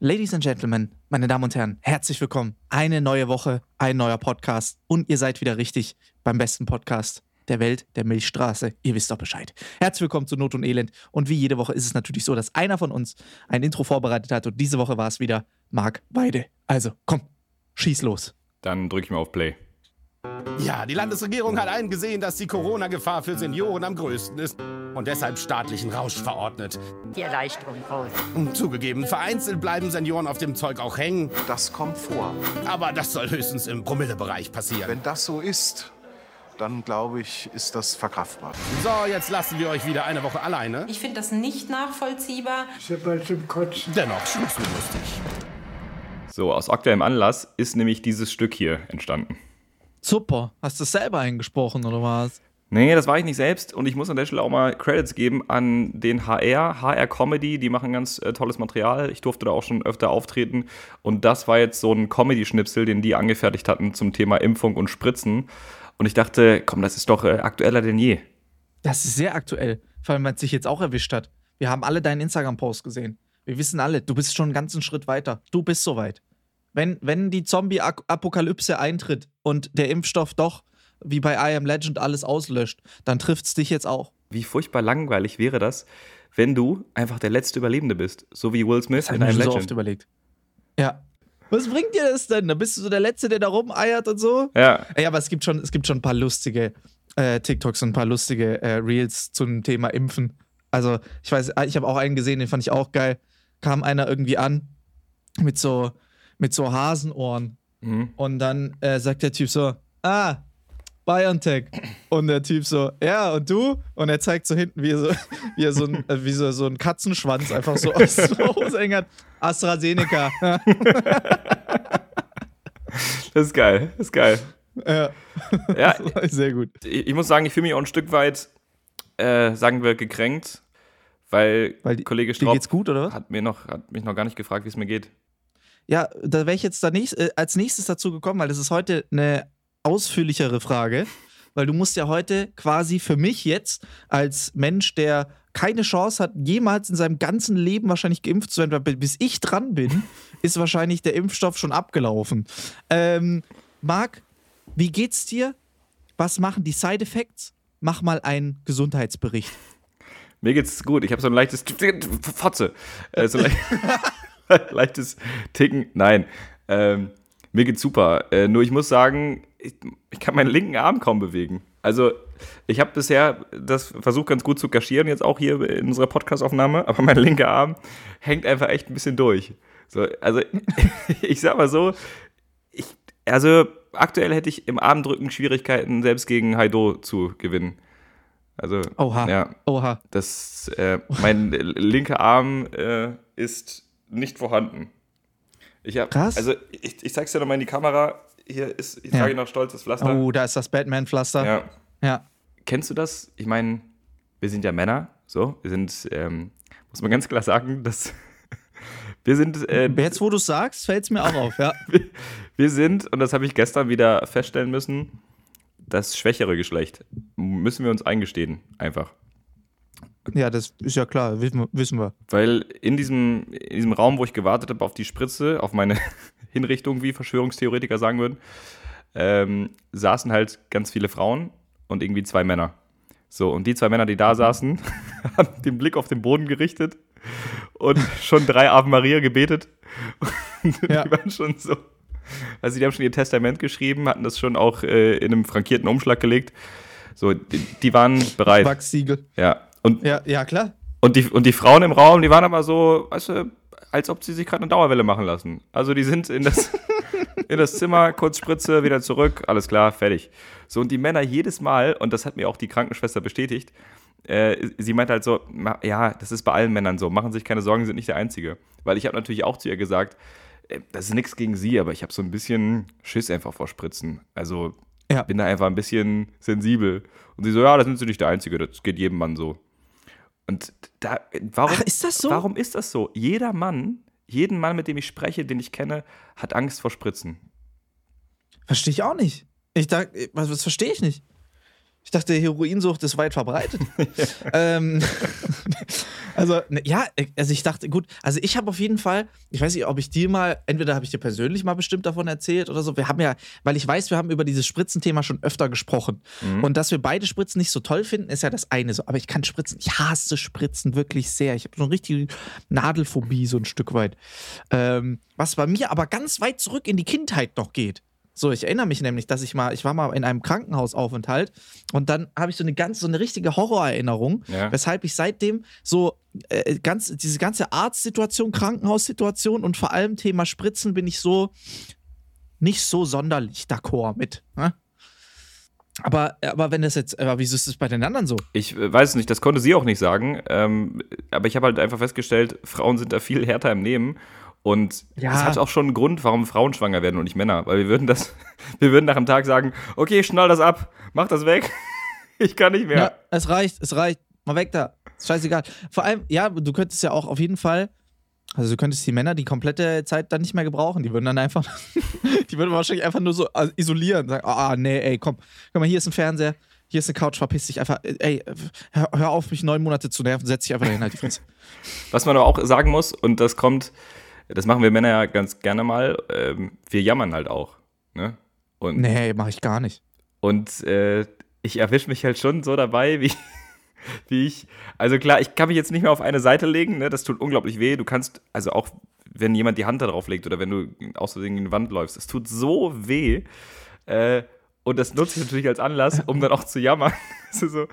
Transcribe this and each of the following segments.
Ladies and Gentlemen, meine Damen und Herren, herzlich willkommen. Eine neue Woche, ein neuer Podcast und ihr seid wieder richtig beim besten Podcast der Welt, der Milchstraße. Ihr wisst doch Bescheid. Herzlich willkommen zu Not und Elend. Und wie jede Woche ist es natürlich so, dass einer von uns ein Intro vorbereitet hat und diese Woche war es wieder Marc Weide. Also, komm, schieß los. Dann drück ich mal auf Play. Ja, die Landesregierung hat eingesehen, dass die Corona-Gefahr für Senioren am größten ist und deshalb staatlichen Rausch verordnet. Die Erleichterung raus. Zugegeben, vereinzelt bleiben Senioren auf dem Zeug auch hängen, Das kommt vor. aber das soll höchstens im Promillebereich passieren. Wenn das so ist, dann glaube ich, ist das verkraftbar. So, jetzt lassen wir euch wieder eine Woche alleine. Ich finde das nicht nachvollziehbar. Ist ja bald zum Kotzen. Dennoch lustig. So, aus aktuellem Anlass ist nämlich dieses Stück hier entstanden. Super. Hast du es selber eingesprochen oder was? Nee, das war ich nicht selbst und ich muss an der Stelle auch mal Credits geben an den HR, HR Comedy, die machen ganz äh, tolles Material. Ich durfte da auch schon öfter auftreten und das war jetzt so ein Comedy-Schnipsel, den die angefertigt hatten zum Thema Impfung und Spritzen. Und ich dachte, komm, das ist doch äh, aktueller denn je. Das ist sehr aktuell, vor allem, weil es sich jetzt auch erwischt hat. Wir haben alle deinen Instagram-Post gesehen. Wir wissen alle, du bist schon einen ganzen Schritt weiter. Du bist soweit. Wenn, wenn die Zombie-Apokalypse eintritt und der Impfstoff doch, wie bei I Am Legend, alles auslöscht, dann trifft es dich jetzt auch. Wie furchtbar langweilig wäre das, wenn du einfach der letzte Überlebende bist, so wie Will Smith Das in ich einem mir so Legend. oft überlegt. Ja. Was bringt dir das denn? Da bist du so der Letzte, der da rumeiert und so. Ja, Ey, aber es gibt schon, es gibt schon ein paar lustige äh, TikToks und ein paar lustige äh, Reels zum Thema Impfen. Also, ich weiß, ich habe auch einen gesehen, den fand ich auch geil. Kam einer irgendwie an mit so, mit so Hasenohren. Mhm. Und dann äh, sagt der Typ so: Ah, BioNTech. Und der Typ so: Ja, und du? Und er zeigt so hinten, wie er so, wie er so, ein, äh, wie so, so einen Katzenschwanz einfach so aus der Hose hängt. AstraZeneca. das ist geil, das ist geil. ja, Ja, sehr gut. ich, ich muss sagen, ich fühle mich auch ein Stück weit, äh, sagen wir, gekränkt, weil, Weil die- Kollege Straub hat, mir noch, hat mich noch gar nicht gefragt, wie es mir geht. Ja, da wäre ich jetzt da nächst, äh, als nächstes dazu gekommen, weil das ist heute eine ausführlichere Frage, weil du musst ja heute quasi für mich jetzt als Mensch, der keine Chance hat, jemals in seinem ganzen Leben wahrscheinlich geimpft zu werden, weil bis ich dran bin, ist wahrscheinlich der Impfstoff schon abgelaufen. Ähm, Marc, wie geht's dir? Was machen die Side Effects? Mach mal einen Gesundheitsbericht. Mir geht's gut. Ich habe so ein leichtes Fotze. Äh, so leicht, leichtes Ticken. Nein. Ähm, mir geht's super. Äh, nur ich muss sagen, ich, ich kann meinen linken Arm kaum bewegen. Also, ich habe bisher das versucht ganz gut zu kaschieren, jetzt auch hier in unserer Podcast-Aufnahme, aber mein linker Arm hängt einfach echt ein bisschen durch. So, also, ich sag mal so, ich, also aktuell hätte ich im Armdrücken Schwierigkeiten, selbst gegen Haido zu gewinnen. Also, Oha. ja, Oha. das, äh, mein linker Arm äh, ist nicht vorhanden. Ich hab, Krass. Also ich, ich zeig's dir nochmal in die Kamera. Hier ist, ich Ja. trage noch stolz das Pflaster. Oh, da ist das Batman-Pflaster. Ja. ja. Kennst du das? Ich meine, wir sind ja Männer, so. Wir sind, ähm, muss man ganz klar sagen, dass wir sind, äh, Jetzt, wo du sagst, fällt es mir auch auf, ja. wir sind, und das habe ich gestern wieder feststellen müssen, das schwächere Geschlecht. Müssen wir uns eingestehen, einfach. Ja, das ist ja klar, wissen wir. Weil in diesem, in diesem Raum, wo ich gewartet habe auf die Spritze, auf meine Hinrichtung, wie Verschwörungstheoretiker sagen würden, ähm, saßen halt ganz viele Frauen und irgendwie zwei Männer. So, und die zwei Männer, die da saßen, haben den Blick auf den Boden gerichtet und schon drei Ave Maria gebetet. Und Ja. die waren schon so. Also, die haben schon ihr Testament geschrieben, hatten das schon auch äh, in einem frankierten Umschlag gelegt. So, die, die waren bereit. Wachsiegel. Ja. Und Ja, ja, klar. und die, und die Frauen im Raum, die waren aber so, weißt du, als ob sie sich gerade eine Dauerwelle machen lassen. Also die sind in das, in das Zimmer, kurz Spritze, wieder zurück, alles klar, fertig. So, und die Männer jedes Mal, und das hat mir auch die Krankenschwester bestätigt, äh, sie meint halt so, ja, das ist bei allen Männern so, machen sich keine Sorgen, sind nicht der Einzige. Weil ich habe natürlich auch zu ihr gesagt, äh, das ist nichts gegen sie, aber ich habe so ein bisschen Schiss einfach vor Spritzen. Also Ja. bin da einfach ein bisschen sensibel. Und sie so, ja, da sind sie nicht der Einzige, das geht jedem Mann so. Und da, warum, Ach, ist das so? Warum ist das so? Jeder Mann, jeden Mann, mit dem ich spreche, den ich kenne, hat Angst vor Spritzen. Verstehe ich auch nicht. Ich dachte, was, was verstehe ich nicht? Ich dachte, Heroinsucht ist weit verbreitet. ähm, Also, ne, ja, also ich dachte, gut, also ich habe auf jeden Fall, ich weiß nicht, ob ich dir mal, entweder habe ich dir persönlich mal bestimmt davon erzählt oder so. Wir haben ja, weil ich weiß, wir haben über dieses Spritzenthema schon öfter gesprochen. Und dass wir beide Spritzen nicht so toll finden, ist ja das eine so. Aber ich kann Spritzen, ich hasse Spritzen wirklich sehr. Ich habe so eine richtige Nadelphobie, so ein Stück weit. Ähm, was bei mir aber ganz weit zurück in die Kindheit noch geht. So, ich erinnere mich nämlich, dass ich mal, ich war mal in einem Krankenhausaufenthalt und dann habe ich so eine ganz, so eine richtige Horrorerinnerung, Ja. weshalb ich seitdem so äh, ganz, diese ganze Arztsituation, Krankenhaussituation und vor allem Thema Spritzen bin ich so nicht so sonderlich d'accord mit. Ne? Aber, aber wenn das jetzt, aber wieso ist das bei den anderen so? Ich äh, weiß es nicht, das konnte sie auch nicht sagen. Ähm, aber ich habe halt einfach festgestellt, Frauen sind da viel härter im Nehmen. Und Ja. das hat auch schon einen Grund, warum Frauen schwanger werden und nicht Männer. Weil wir würden das, wir würden nach einem Tag sagen, okay, schnall das ab, mach das weg. Ich kann nicht mehr. Ja, es reicht, es reicht. Mal weg da. Ist scheißegal. Vor allem, ja, du könntest ja auch auf jeden Fall, also du könntest die Männer die komplette Zeit dann nicht mehr gebrauchen. Die würden dann einfach, die würden wahrscheinlich einfach nur so äh, isolieren. Sagen, ah, nee, ey, komm, guck mal, hier ist ein Fernseher, hier ist eine Couch, verpiss dich einfach. Ey, hör, hör auf, mich neun Monate zu nerven, setz dich einfach dahin, halt die Fresse. Was man aber auch sagen muss, und das kommt, das machen wir Männer ja ganz gerne mal, ähm, wir jammern halt auch. Ne? Und, Nee, mach ich gar nicht. und äh, ich erwische mich halt schon so dabei, wie, wie ich. Also klar, ich kann mich jetzt nicht mehr auf eine Seite legen, ne? das tut unglaublich weh. Du kannst, also auch wenn jemand die Hand da drauf legt oder wenn du aus Versehen in die Wand läufst, es tut so weh. Äh, und das nutze ich natürlich als Anlass, um dann auch zu jammern. So, äh,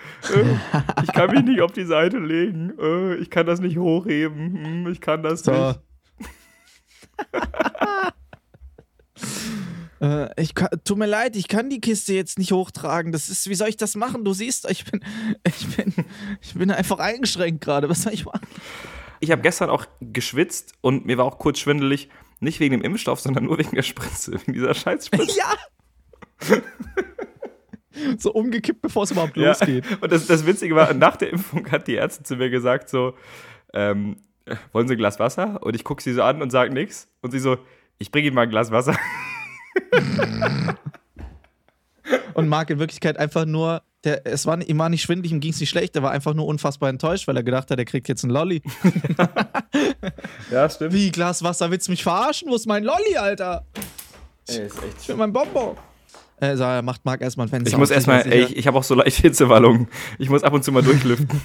ich kann mich nicht auf die Seite legen, äh, ich kann das nicht hochheben, hm, ich kann das So. nicht. Äh, ich kann, tut mir leid, ich kann die Kiste jetzt nicht hochtragen. Das ist, wie soll ich das machen? Du siehst, ich bin, ich bin, ich bin einfach eingeschränkt gerade. Was soll ich machen? Ich habe gestern auch geschwitzt und mir war auch kurz schwindelig. Nicht wegen dem Impfstoff, sondern nur wegen der Spritze, wegen dieser Scheißspritze. Ja! so umgekippt, bevor es überhaupt Ja. losgeht. Und das, das Witzige war, nach der Impfung hat die Ärztin zu mir gesagt so, ähm, wollen Sie ein Glas Wasser? Und ich gucke sie so an und sage nichts. Und sie so, ich bringe Ihnen mal ein Glas Wasser. Und Marc in Wirklichkeit einfach nur, der, es war, ihm war nicht schwindelig, ihm ging es nicht schlecht, er war einfach nur unfassbar enttäuscht, weil er gedacht hat, er kriegt jetzt einen Lolli. Ja, stimmt. Wie, Glas Wasser, willst du mich verarschen? Wo ist mein Lolli, Alter? Ey, ist echt Ich will mein Bonbon. Äh, so, er macht Marc erstmal ein Fenster. ich muss erstmal, ich, ich habe auch so leicht Hitzewallungen. Ich muss ab und zu mal durchlüften.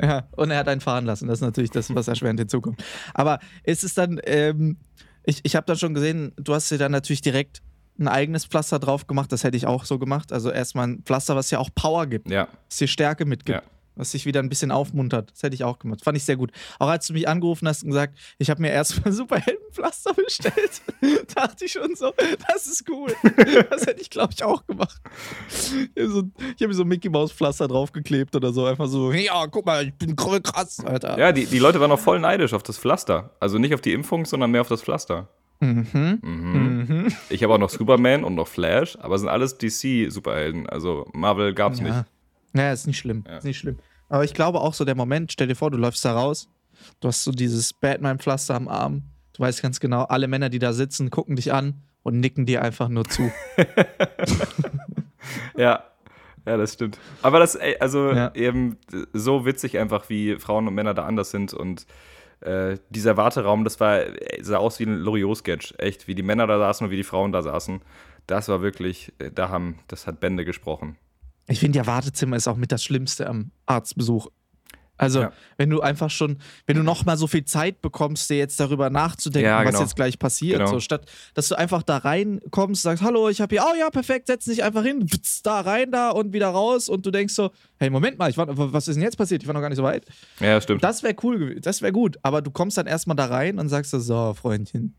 Ja, und er hat einen fahren lassen. Das ist natürlich das, was erschwerend hinzukommt. Aber ist es dann, ähm, ich, ich habe dann schon gesehen, du hast dir dann natürlich direkt ein eigenes Pflaster drauf gemacht. Das hätte ich auch so gemacht. Also erstmal ein Pflaster, was ja auch Power gibt, ja. was dir Stärke mitgibt. Ja. Was dich wieder ein bisschen aufmuntert. Das hätte ich auch gemacht. Fand ich sehr gut. Auch als du mich angerufen hast und gesagt, ich habe mir erstmal Superheldenpflaster bestellt, dachte ich schon so, das ist cool. Das hätte ich, glaube ich, auch gemacht. Ich habe so, ich hab so Mickey Maus Pflaster draufgeklebt oder so. Einfach so, ja, guck mal, ich bin krass, Alter. Ja, die, die Leute waren auch voll neidisch auf das Pflaster. Also nicht auf die Impfung, sondern mehr auf das Pflaster. Mhm. Mhm. Ich habe auch noch Superman und noch Flash, aber es sind alles DC-Superhelden. Also Marvel gab's nicht. Ja. Naja, ist nicht schlimm. Ist nicht schlimm. Aber ich glaube auch so der Moment, stell dir vor, du läufst da raus, du hast so dieses Batman-Pflaster am Arm, du weißt ganz genau, alle Männer, die da sitzen, gucken dich an und nicken dir einfach nur zu. Ja, ja, das stimmt. Aber das, also Ja. eben so witzig einfach, wie Frauen und Männer da anders sind und äh, dieser Warteraum, das war, sah aus wie ein Loriot-Sketch. Echt, wie die Männer da saßen und wie die Frauen da saßen. Das war wirklich, äh, da haben, das hat Bände gesprochen. Ich finde ja, Wartezimmer ist auch mit das Schlimmste am Arztbesuch. Also, Ja. wenn du einfach schon, wenn du noch mal so viel Zeit bekommst, dir jetzt darüber nachzudenken, Ja, was genau. jetzt gleich passiert, Genau. so statt, dass du einfach da reinkommst, sagst, hallo, ich habe hier, oh ja, perfekt, setz dich einfach hin, witz, da rein da und wieder raus und du denkst so, hey, Moment mal, ich war, was ist denn jetzt passiert? Ich war noch gar nicht so weit. Ja, stimmt. Das wäre cool gewesen, das wäre gut, aber du kommst dann erstmal da rein und sagst so, so, Freundchen,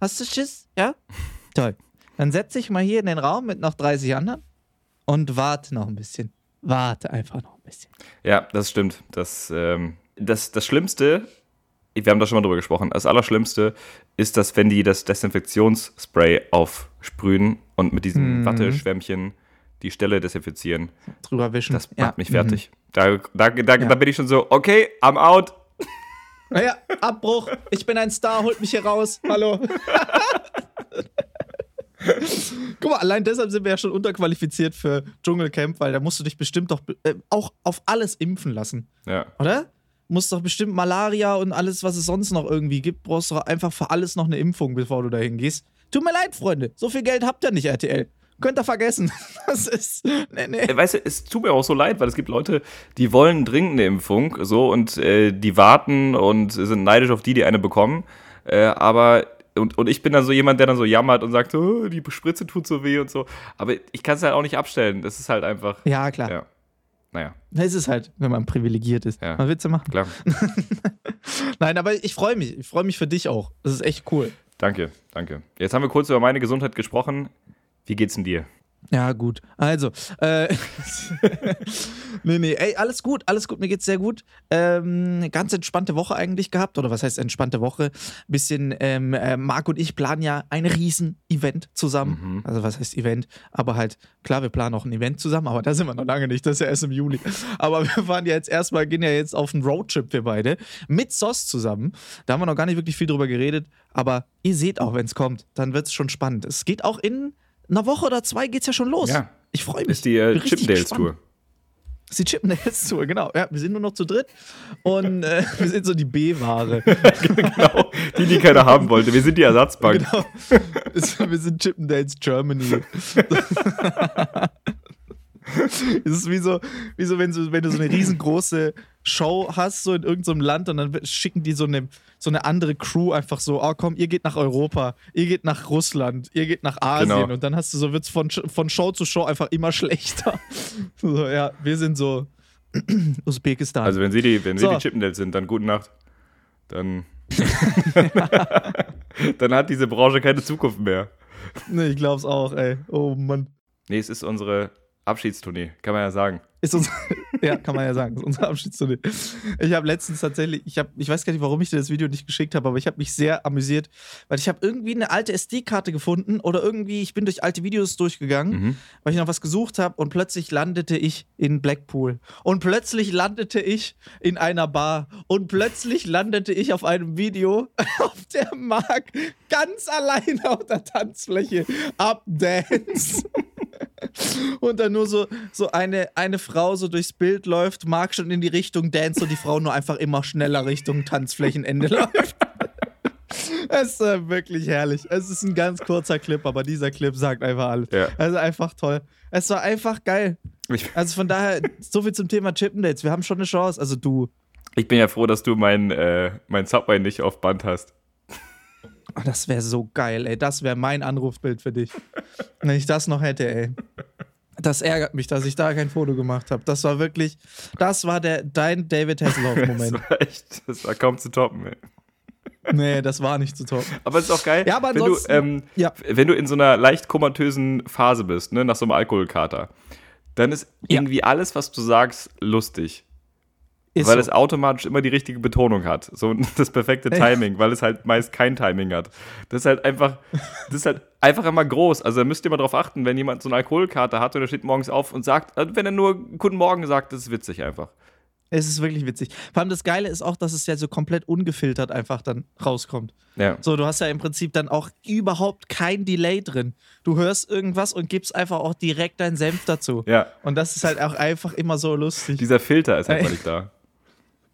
hast du Schiss? Ja? Toll. Dann setz dich mal hier in den Raum mit noch 30 anderen und warte noch ein bisschen. Warte einfach noch ein bisschen. Ja, das stimmt. Das, ähm, das, das Schlimmste, wir haben da schon mal drüber gesprochen, das Allerschlimmste ist, dass wenn die das Desinfektionsspray aufsprühen und mit diesem Mhm. Watteschwämmchen die Stelle desinfizieren, Drüber wischen. das macht ja. mich fertig. Da, da, da, Ja. da bin ich schon so, okay, I'm out. Naja, Abbruch. Ich bin ein Star, holt mich hier raus. Hallo. Guck mal, allein deshalb sind wir ja schon unterqualifiziert für Dschungelcamp, weil da musst du dich bestimmt doch äh, auch auf alles impfen lassen, Ja. oder? musst doch bestimmt Malaria und alles, was es sonst noch irgendwie gibt, brauchst du doch einfach für alles noch eine Impfung, bevor du dahin gehst. Tut mir leid, Freunde. So viel Geld habt ihr nicht, RTL. Könnt ihr vergessen. Das ist. Nee, nee. Äh, Weißt du, es tut mir auch so leid, weil es gibt Leute, die wollen dringend eine Impfung, so, und äh, die warten und sind neidisch auf die, die eine bekommen. Äh, aber, und, und ich bin dann so jemand, der dann so jammert und sagt, oh, die Spritze tut so weh und so. Aber ich kann es halt auch nicht abstellen. Das ist halt einfach. Ja, klar. Ja. Naja, Es ist halt, wenn man privilegiert ist. Ja. Mal Witze machen. klar. Nein, aber ich freue mich. Ich freue mich für dich auch. Das ist echt cool. Danke, danke. Jetzt haben wir kurz über meine Gesundheit gesprochen. Wie geht's denn dir? Ja, gut. Also, äh, nee, nee, ey, alles gut, alles gut, mir geht's sehr gut. Ähm, ganz entspannte Woche eigentlich gehabt, oder was heißt entspannte Woche? Bisschen, ähm, äh, Marc und ich planen ja ein Riesen-Event zusammen. Also, was heißt Event? Aber halt, klar, wir planen auch ein Event zusammen, aber da sind wir noch lange nicht, das ist ja erst im Juli. Aber wir fahren ja jetzt erstmal, gehen ja jetzt auf einen Roadtrip, wir beide, mit SOS zusammen. Da haben wir noch gar nicht wirklich viel drüber geredet, aber ihr seht auch, wenn es kommt, dann wird's schon spannend. Es geht auch in einer Woche oder zwei geht's ja schon los. Ja. Ich freue mich. Ist die äh, Chippendales-Tour. Das ist die Chippendales Tour, genau. Ja, wir sind nur noch zu dritt und äh, wir sind so die B-Ware. genau, die, die keiner haben wollte. Wir sind die Ersatzbank. genau. Es- Wir sind Chippendales Germany. Es ist wie so, wie so, wenn, so wenn du so eine riesengroße Show hast, so in irgendeinem Land, und dann schicken die so eine, so eine andere Crew einfach so, oh komm, ihr geht nach Europa, ihr geht nach Russland, ihr geht nach Asien. Genau. Und dann hast du so, wird's von, von Show zu Show einfach immer schlechter. So, ja, wir sind so Usbekistan. Also wenn sie die, wenn sie So. die Chippendales sind, dann gute Nacht. Dann, dann hat diese Branche keine Zukunft mehr. nee, ich glaub's auch, ey. Oh Mann. Nee, es ist unsere Abschiedstournee, kann man ja sagen. Ist uns, ja, kann man ja sagen, ist unser Abschiedstournee. Ich habe letztens tatsächlich, ich habe, ich weiß gar nicht, warum ich dir das Video nicht geschickt habe, aber ich habe mich sehr amüsiert, weil ich habe irgendwie eine alte SD-Karte gefunden oder irgendwie, ich bin durch alte Videos durchgegangen, Mhm. weil ich noch was gesucht habe und plötzlich landete ich in Blackpool und plötzlich landete ich in einer Bar und plötzlich landete ich auf einem Video, auf der Marc ganz allein auf der Tanzfläche abdance. Und dann nur so, so eine, eine Frau so durchs Bild läuft, Marc schon in die Richtung dance und die Frau nur einfach immer schneller Richtung Tanzflächenende läuft. Es ist äh, wirklich herrlich. Es ist ein ganz kurzer Clip, aber dieser Clip sagt einfach alles. Ja. Also einfach toll. Es war einfach geil. Also von daher, so viel zum Thema Chippendates. Wir haben schon eine Chance. Also du. ich bin ja froh, dass du mein, äh, mein Subway nicht auf Band hast. Oh, das wäre so geil, ey. Das wäre mein Anrufbild für dich. Wenn ich das noch hätte, ey. Das ärgert mich, dass ich da kein Foto gemacht habe. Das war wirklich, das war der, dein David Das Hasselhoff-Moment. war echt, das war kaum zu toppen. Ey. nee, das war nicht zu top. Aber es ist auch geil, Ja, aber wenn, du, ähm, ja. wenn du in so einer leicht komatösen Phase bist, ne, nach so einem Alkoholkater, dann ist Ja. irgendwie alles, was du sagst, lustig. Ist weil so. es automatisch immer die richtige Betonung hat. So das perfekte Timing, weil es halt meist kein Timing hat. Das ist halt einfach, das ist halt einfach immer groß. Also da müsst ihr mal drauf achten, wenn jemand so eine Alkoholkarte hat und er steht morgens auf und sagt, also wenn er nur Guten Morgen sagt, das ist witzig einfach. Es ist wirklich witzig. Vor allem das Geile ist auch, dass es ja so komplett ungefiltert einfach dann rauskommt. Ja. So, du hast ja im Prinzip dann auch überhaupt kein Delay drin. Du hörst irgendwas und gibst einfach auch direkt deinen Senf dazu. Ja. Und das ist halt auch einfach immer so lustig. Dieser Filter ist einfach nicht da.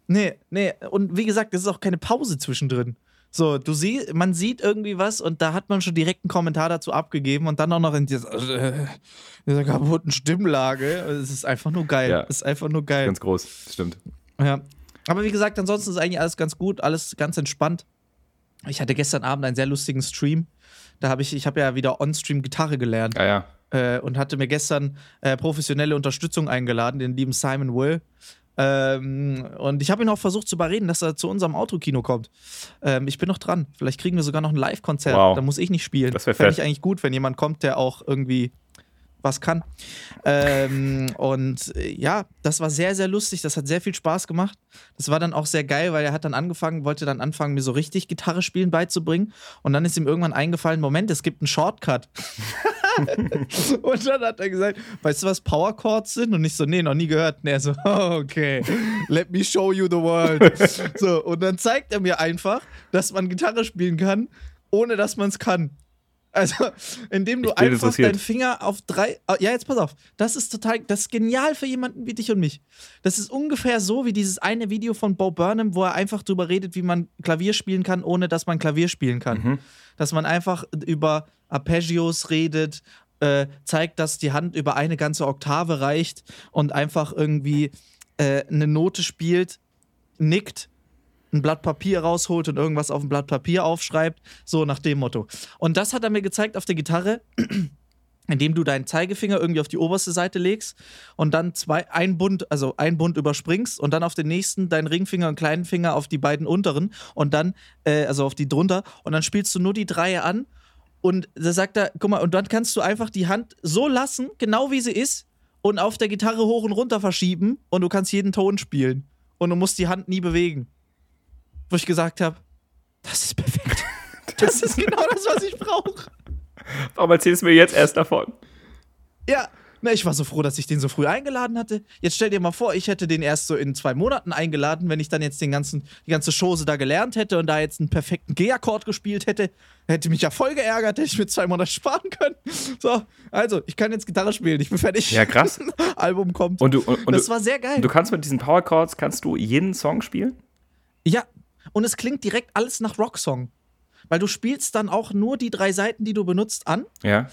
Nee, nee. Und wie gesagt, es ist auch keine Pause zwischendrin. So, du siehst, man sieht irgendwie was und da hat man schon direkt einen Kommentar dazu abgegeben und dann auch noch in dieser, äh, dieser kaputten Stimmlage. Es ist einfach nur geil. Ja. Es ist einfach nur geil. Ganz groß, stimmt. Ja. Aber wie gesagt, ansonsten ist eigentlich alles ganz gut, alles ganz entspannt. Ich hatte gestern Abend einen sehr lustigen Stream. Da habe ich, ich habe ja wieder on-stream Gitarre gelernt Ja, ja. äh, und hatte mir gestern äh, professionelle Unterstützung eingeladen, den lieben Simon Will. Ähm, und ich habe ihn auch versucht zu überreden, dass er zu unserem Autokino kommt. Ähm, ich bin noch dran. Vielleicht kriegen wir sogar noch ein Live-Konzert. Wow. Da muss ich nicht spielen. Das wär Fände ich eigentlich gut, wenn jemand kommt, der auch irgendwie was kann. Ähm, und äh, ja, das war sehr, sehr lustig. Das hat sehr viel Spaß gemacht. Das war dann auch sehr geil, weil er hat dann angefangen, wollte dann anfangen, mir so richtig Gitarre spielen beizubringen. Und dann ist ihm irgendwann eingefallen: Moment, es gibt einen Shortcut. und dann hat er gesagt: Weißt du, was Power Chords sind? Und ich so: Nee, noch nie gehört. Und er so: Okay, let me show you the world. so, und dann zeigt er mir einfach, dass man Gitarre spielen kann, ohne dass man es kann. Also, indem du einfach deinen Finger auf drei. ah, Ja, jetzt pass auf. Das ist total. Das ist genial für jemanden wie dich und mich. Das ist ungefähr so wie dieses eine Video von Bo Burnham, wo er einfach drüber redet, wie man Klavier spielen kann, ohne dass man Klavier spielen kann. Mhm. Dass man einfach über Arpeggios redet, äh, zeigt, dass die Hand über eine ganze Oktave reicht und einfach irgendwie äh, eine Note spielt, nickt, ein Blatt Papier rausholt und irgendwas auf ein Blatt Papier aufschreibt, so nach dem Motto. Und das hat er mir gezeigt auf der Gitarre, indem du deinen Zeigefinger irgendwie auf die oberste Seite legst und dann zwei, ein Bund, also ein Bund überspringst und dann auf den nächsten deinen Ringfinger und kleinen Finger auf die beiden unteren und dann, äh, also auf die drunter und dann spielst du nur die Dreie an und da sagt er, guck mal, und dann kannst du einfach die Hand so lassen, genau wie sie ist und auf der Gitarre hoch und runter verschieben und du kannst jeden Ton spielen und du musst die Hand nie bewegen. Wo ich gesagt habe, das ist perfekt. Das ist genau das, was ich brauche. Warum erzählst du mir jetzt erst davon? Ja, na, ich war so froh, dass ich den so früh eingeladen hatte. Jetzt stell dir mal vor, ich hätte den erst so in zwei Monaten eingeladen, wenn ich dann jetzt den ganzen, die ganze Chose da gelernt hätte und da jetzt einen perfekten G-Akkord gespielt hätte. Hätte mich ja voll geärgert, hätte ich mir zwei Monate sparen können. So, also, ich kann jetzt Gitarre spielen, ich bin fertig. Ja, krass. Album kommt. Und du, und, und das du, war sehr geil. du kannst mit diesen Power Chords, kannst du jeden Song spielen? Ja, und es klingt direkt alles nach Rocksong. Weil du spielst dann auch nur die drei Seiten, die du benutzt, an. Ja.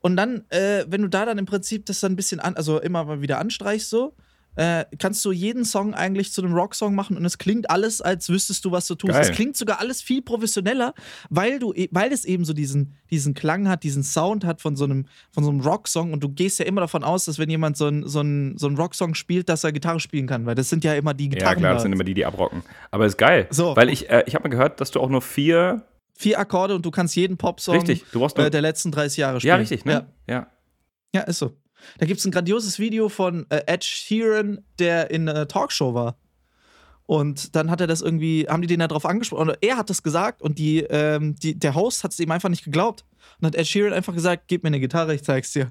Und dann, äh, wenn du da dann im Prinzip das dann ein bisschen an, also immer mal wieder anstreichst, so, äh, kannst du jeden Song eigentlich zu einem Rocksong machen und es klingt alles, als wüsstest du, was du tust. Es klingt sogar alles viel professioneller, weil du, e- weil es eben so diesen, diesen Klang hat, diesen Sound hat von so einem, von so einem Rocksong und du gehst ja immer davon aus, dass wenn jemand so einen so einen- so einen Rocksong spielt, dass er Gitarre spielen kann, weil das sind ja immer die Ja, Gitarren. klar, das sind immer die, die abrocken. Aber ist geil. So. Weil ich, äh, ich habe mal gehört, dass du auch nur vier. Vier Akkorde und du kannst jeden Popsong Richtig, du brauchst nur. äh, der letzten 30 Jahre spielen. ja, richtig, ne? Ja. Ja. Ja, ist so. Da gibt es ein grandioses Video von äh, Ed Sheeran, der in einer Talkshow war. Und dann hat er das irgendwie, haben die den da drauf angesprochen, oder er hat das gesagt und die, ähm, die, der Host hat es ihm einfach nicht geglaubt. Und hat Ed Sheeran einfach gesagt, gib mir eine Gitarre, ich zeig's dir.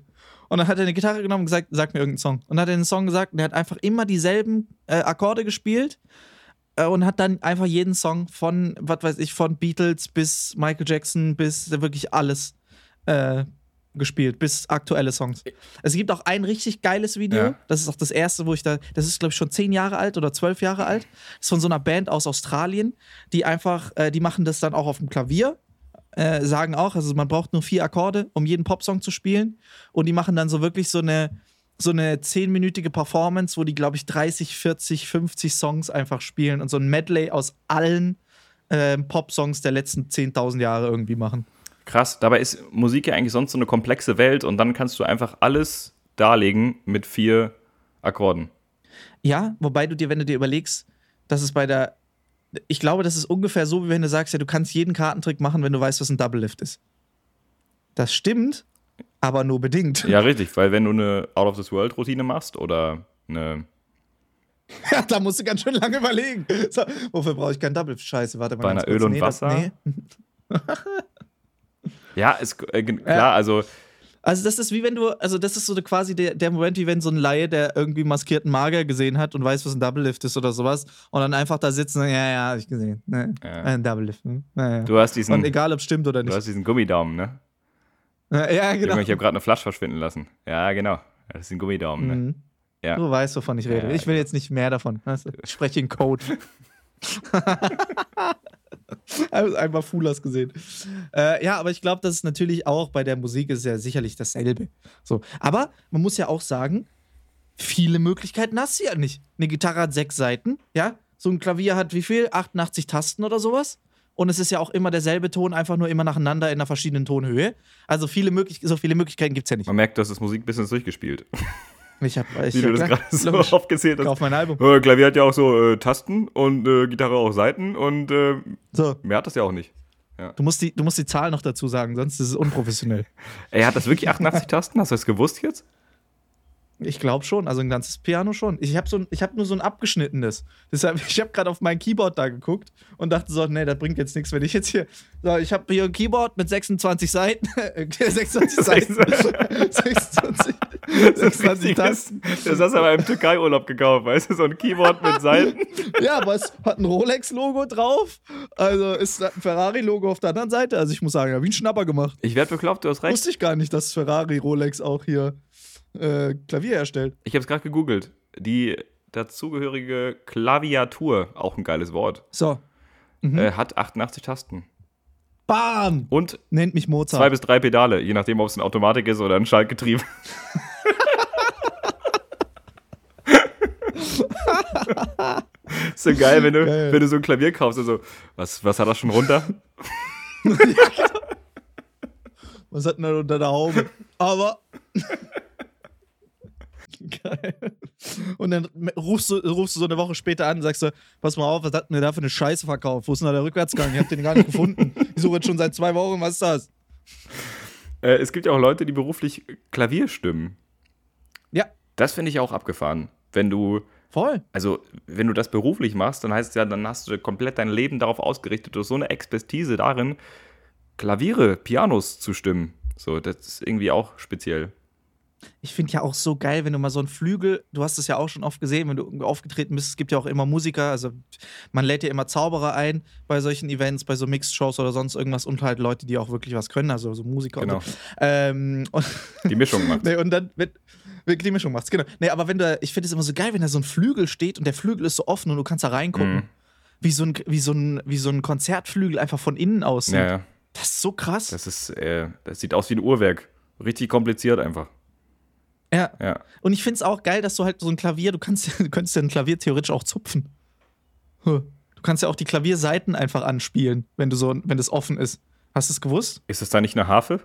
Und dann hat er eine Gitarre genommen und gesagt, sag mir irgendeinen Song. Und dann hat er den Song gesagt und er hat einfach immer dieselben äh, Akkorde gespielt äh, und hat dann einfach jeden Song von, was weiß ich, von Beatles bis Michael Jackson bis wirklich alles äh, gespielt, bis aktuelle Songs. Es gibt auch ein richtig geiles Video. Ja. Das ist auch das erste, wo ich da. Das ist, glaube ich, schon zehn Jahre alt oder zwölf Jahre alt. Das ist von so einer Band aus Australien, die einfach, äh, die machen das dann auch auf dem Klavier. Äh, sagen auch, also man braucht nur vier Akkorde, um jeden Popsong zu spielen. Und die machen dann so wirklich so eine, so eine zehnminütige Performance, wo die, glaube ich, 30, 40, 50 Songs einfach spielen und so ein Medley aus allen äh, Popsongs der letzten 10.000 Jahre irgendwie machen. Krass. Dabei ist Musik ja eigentlich sonst so eine komplexe Welt und dann kannst du einfach alles darlegen mit vier Akkorden. Ja, wobei du dir, wenn du dir überlegst, dass es bei der. Ich glaube, das ist ungefähr so, wie wenn du sagst, ja, du kannst jeden Kartentrick machen, wenn du weißt, was ein Double Lift ist. Das stimmt, aber nur bedingt. Ja, richtig, weil wenn du eine Out of this World Routine machst oder eine. Ja, da musst du ganz schön lange überlegen. So, wofür brauche ich kein Double Lift? Scheiße, warte mal. Bei einer Öl und Wasser? Nee. Ja, ist äh, klar, also Also, das ist wie wenn du, also, das ist so quasi der, der Moment, wie wenn so ein Laie, der irgendwie maskierten Magier gesehen hat und weiß, was ein Double Lift ist oder sowas, und dann einfach da sitzt und, ja, ja, hab ich gesehen. Ne? Ja. Ein Double Lift. Ne? Ja, ja. du hast diesen, Und egal, ob es stimmt oder du nicht. hast diesen Gummidaumen, ne? Ja, genau. Ich habe gerade eine Flasche verschwinden lassen. Ja, genau. Das ist ein Gummidaumen, ne? Mhm. Ja. Du weißt, wovon ich rede. Ich will jetzt nicht mehr davon. Du? Ich spreche in Code. Einmal Fulas gesehen. Äh, ja, aber ich glaube, das ist natürlich auch bei der Musik ist ja sicherlich dasselbe. So. Aber man muss ja auch sagen, viele Möglichkeiten hast du ja nicht. Eine Gitarre hat sechs Seiten, ja. So ein Klavier hat wie viel? 88 Tasten oder sowas. Und es ist ja auch immer derselbe Ton, einfach nur immer nacheinander in einer verschiedenen Tonhöhe. Also viele möglich so viele Möglichkeiten gibt es ja nicht. Man merkt, du hast das Musikbusiness durchgespielt. Ich hab, ich, Wie du das ja, gerade so aufgezählt hast. auf mein Album. Äh, Klavier hat ja auch so äh, Tasten und äh, Gitarre auch Seiten und äh, So, mehr hat das ja auch nicht. du musst, die, du musst die Zahl noch dazu sagen, sonst ist es unprofessionell. Ey, hat das wirklich 88 Tasten? Hast du das gewusst jetzt? Ich glaube schon, also ein ganzes Piano schon. Ich habe so ein, ich hab nur so ein abgeschnittenes. Deshalb, ich habe gerade auf mein Keyboard da geguckt und dachte so, nee, das bringt jetzt nichts, wenn ich jetzt hier. So, ich habe hier ein Keyboard mit 26 Seiten. 26 Seiten. 26, 26 Tasten. Das hast du aber im Türkei-Urlaub gekauft, weißt du? So ein Keyboard mit Seiten. Ja, aber es hat ein Rolex-Logo drauf. Also ist ein Ferrari-Logo auf der anderen Seite. Also ich muss sagen, ja, wie ein Schnapper gemacht. Ich werde bekloppt, du hast recht. Wusste ich gar nicht, dass Ferrari Rolex auch hier äh, Klavier herstellt. Ich habe es gerade gegoogelt. Die dazugehörige Klaviatur, auch ein geiles Wort, So, äh, hat 88 Tasten. bam! Und Nennt mich Mozart. zwei bis drei Pedale, je nachdem, ob es eine Automatik ist oder ein Schaltgetriebe. so geil, wenn du, Geil. wenn du so ein Klavier kaufst und so, was, was hat das schon runter? Was hat denn da unter der Haube? Aber. Geil. Und dann rufst du, rufst du so eine Woche später an und sagst so: Pass mal auf, was hat denn da für eine Scheiße verkauft? Wo ist denn da der Rückwärtsgang? Ich hab den gar nicht gefunden. Ich suche jetzt schon seit zwei Wochen. Was ist das? Äh, es gibt ja auch Leute, die beruflich Klavier stimmen. Ja, Das finde ich auch abgefahren. Wenn du, voll. also, wenn du das beruflich machst, dann heißt es ja, dann hast du komplett dein Leben darauf ausgerichtet, du hast so eine Expertise darin, Klaviere, Pianos zu stimmen. So, das ist irgendwie auch speziell. Ich finde ja auch so geil, wenn du mal so einen Flügel, du hast es ja auch schon oft gesehen, wenn du aufgetreten bist, es gibt ja auch immer Musiker, also man lädt ja immer Zauberer ein bei solchen Events, bei so Mixed-Shows oder sonst irgendwas und halt Leute, die auch wirklich was können, also so Musiker Genau. und so. Ähm, und, Die Mischung macht. nee, und dann, wenn die Mischung machst, genau. Nee, aber wenn du, ich finde es immer so geil, wenn da so ein Flügel steht und der Flügel ist so offen und du kannst da reingucken. Mhm. Wie, so ein, wie, so ein, wie so ein Konzertflügel einfach von innen aussieht. Ja, ja. Das ist so krass. Das ist, äh, das sieht aus wie ein Uhrwerk. Richtig kompliziert einfach. Ja. Ja. Und ich finde es auch geil, dass du halt so ein Klavier, du kannst, du könntest ja ein Klavier theoretisch auch zupfen. Du kannst ja auch die Klavierseiten einfach anspielen, wenn du so, wenn das offen ist. Hast du es gewusst? Ist das da nicht eine Harfe?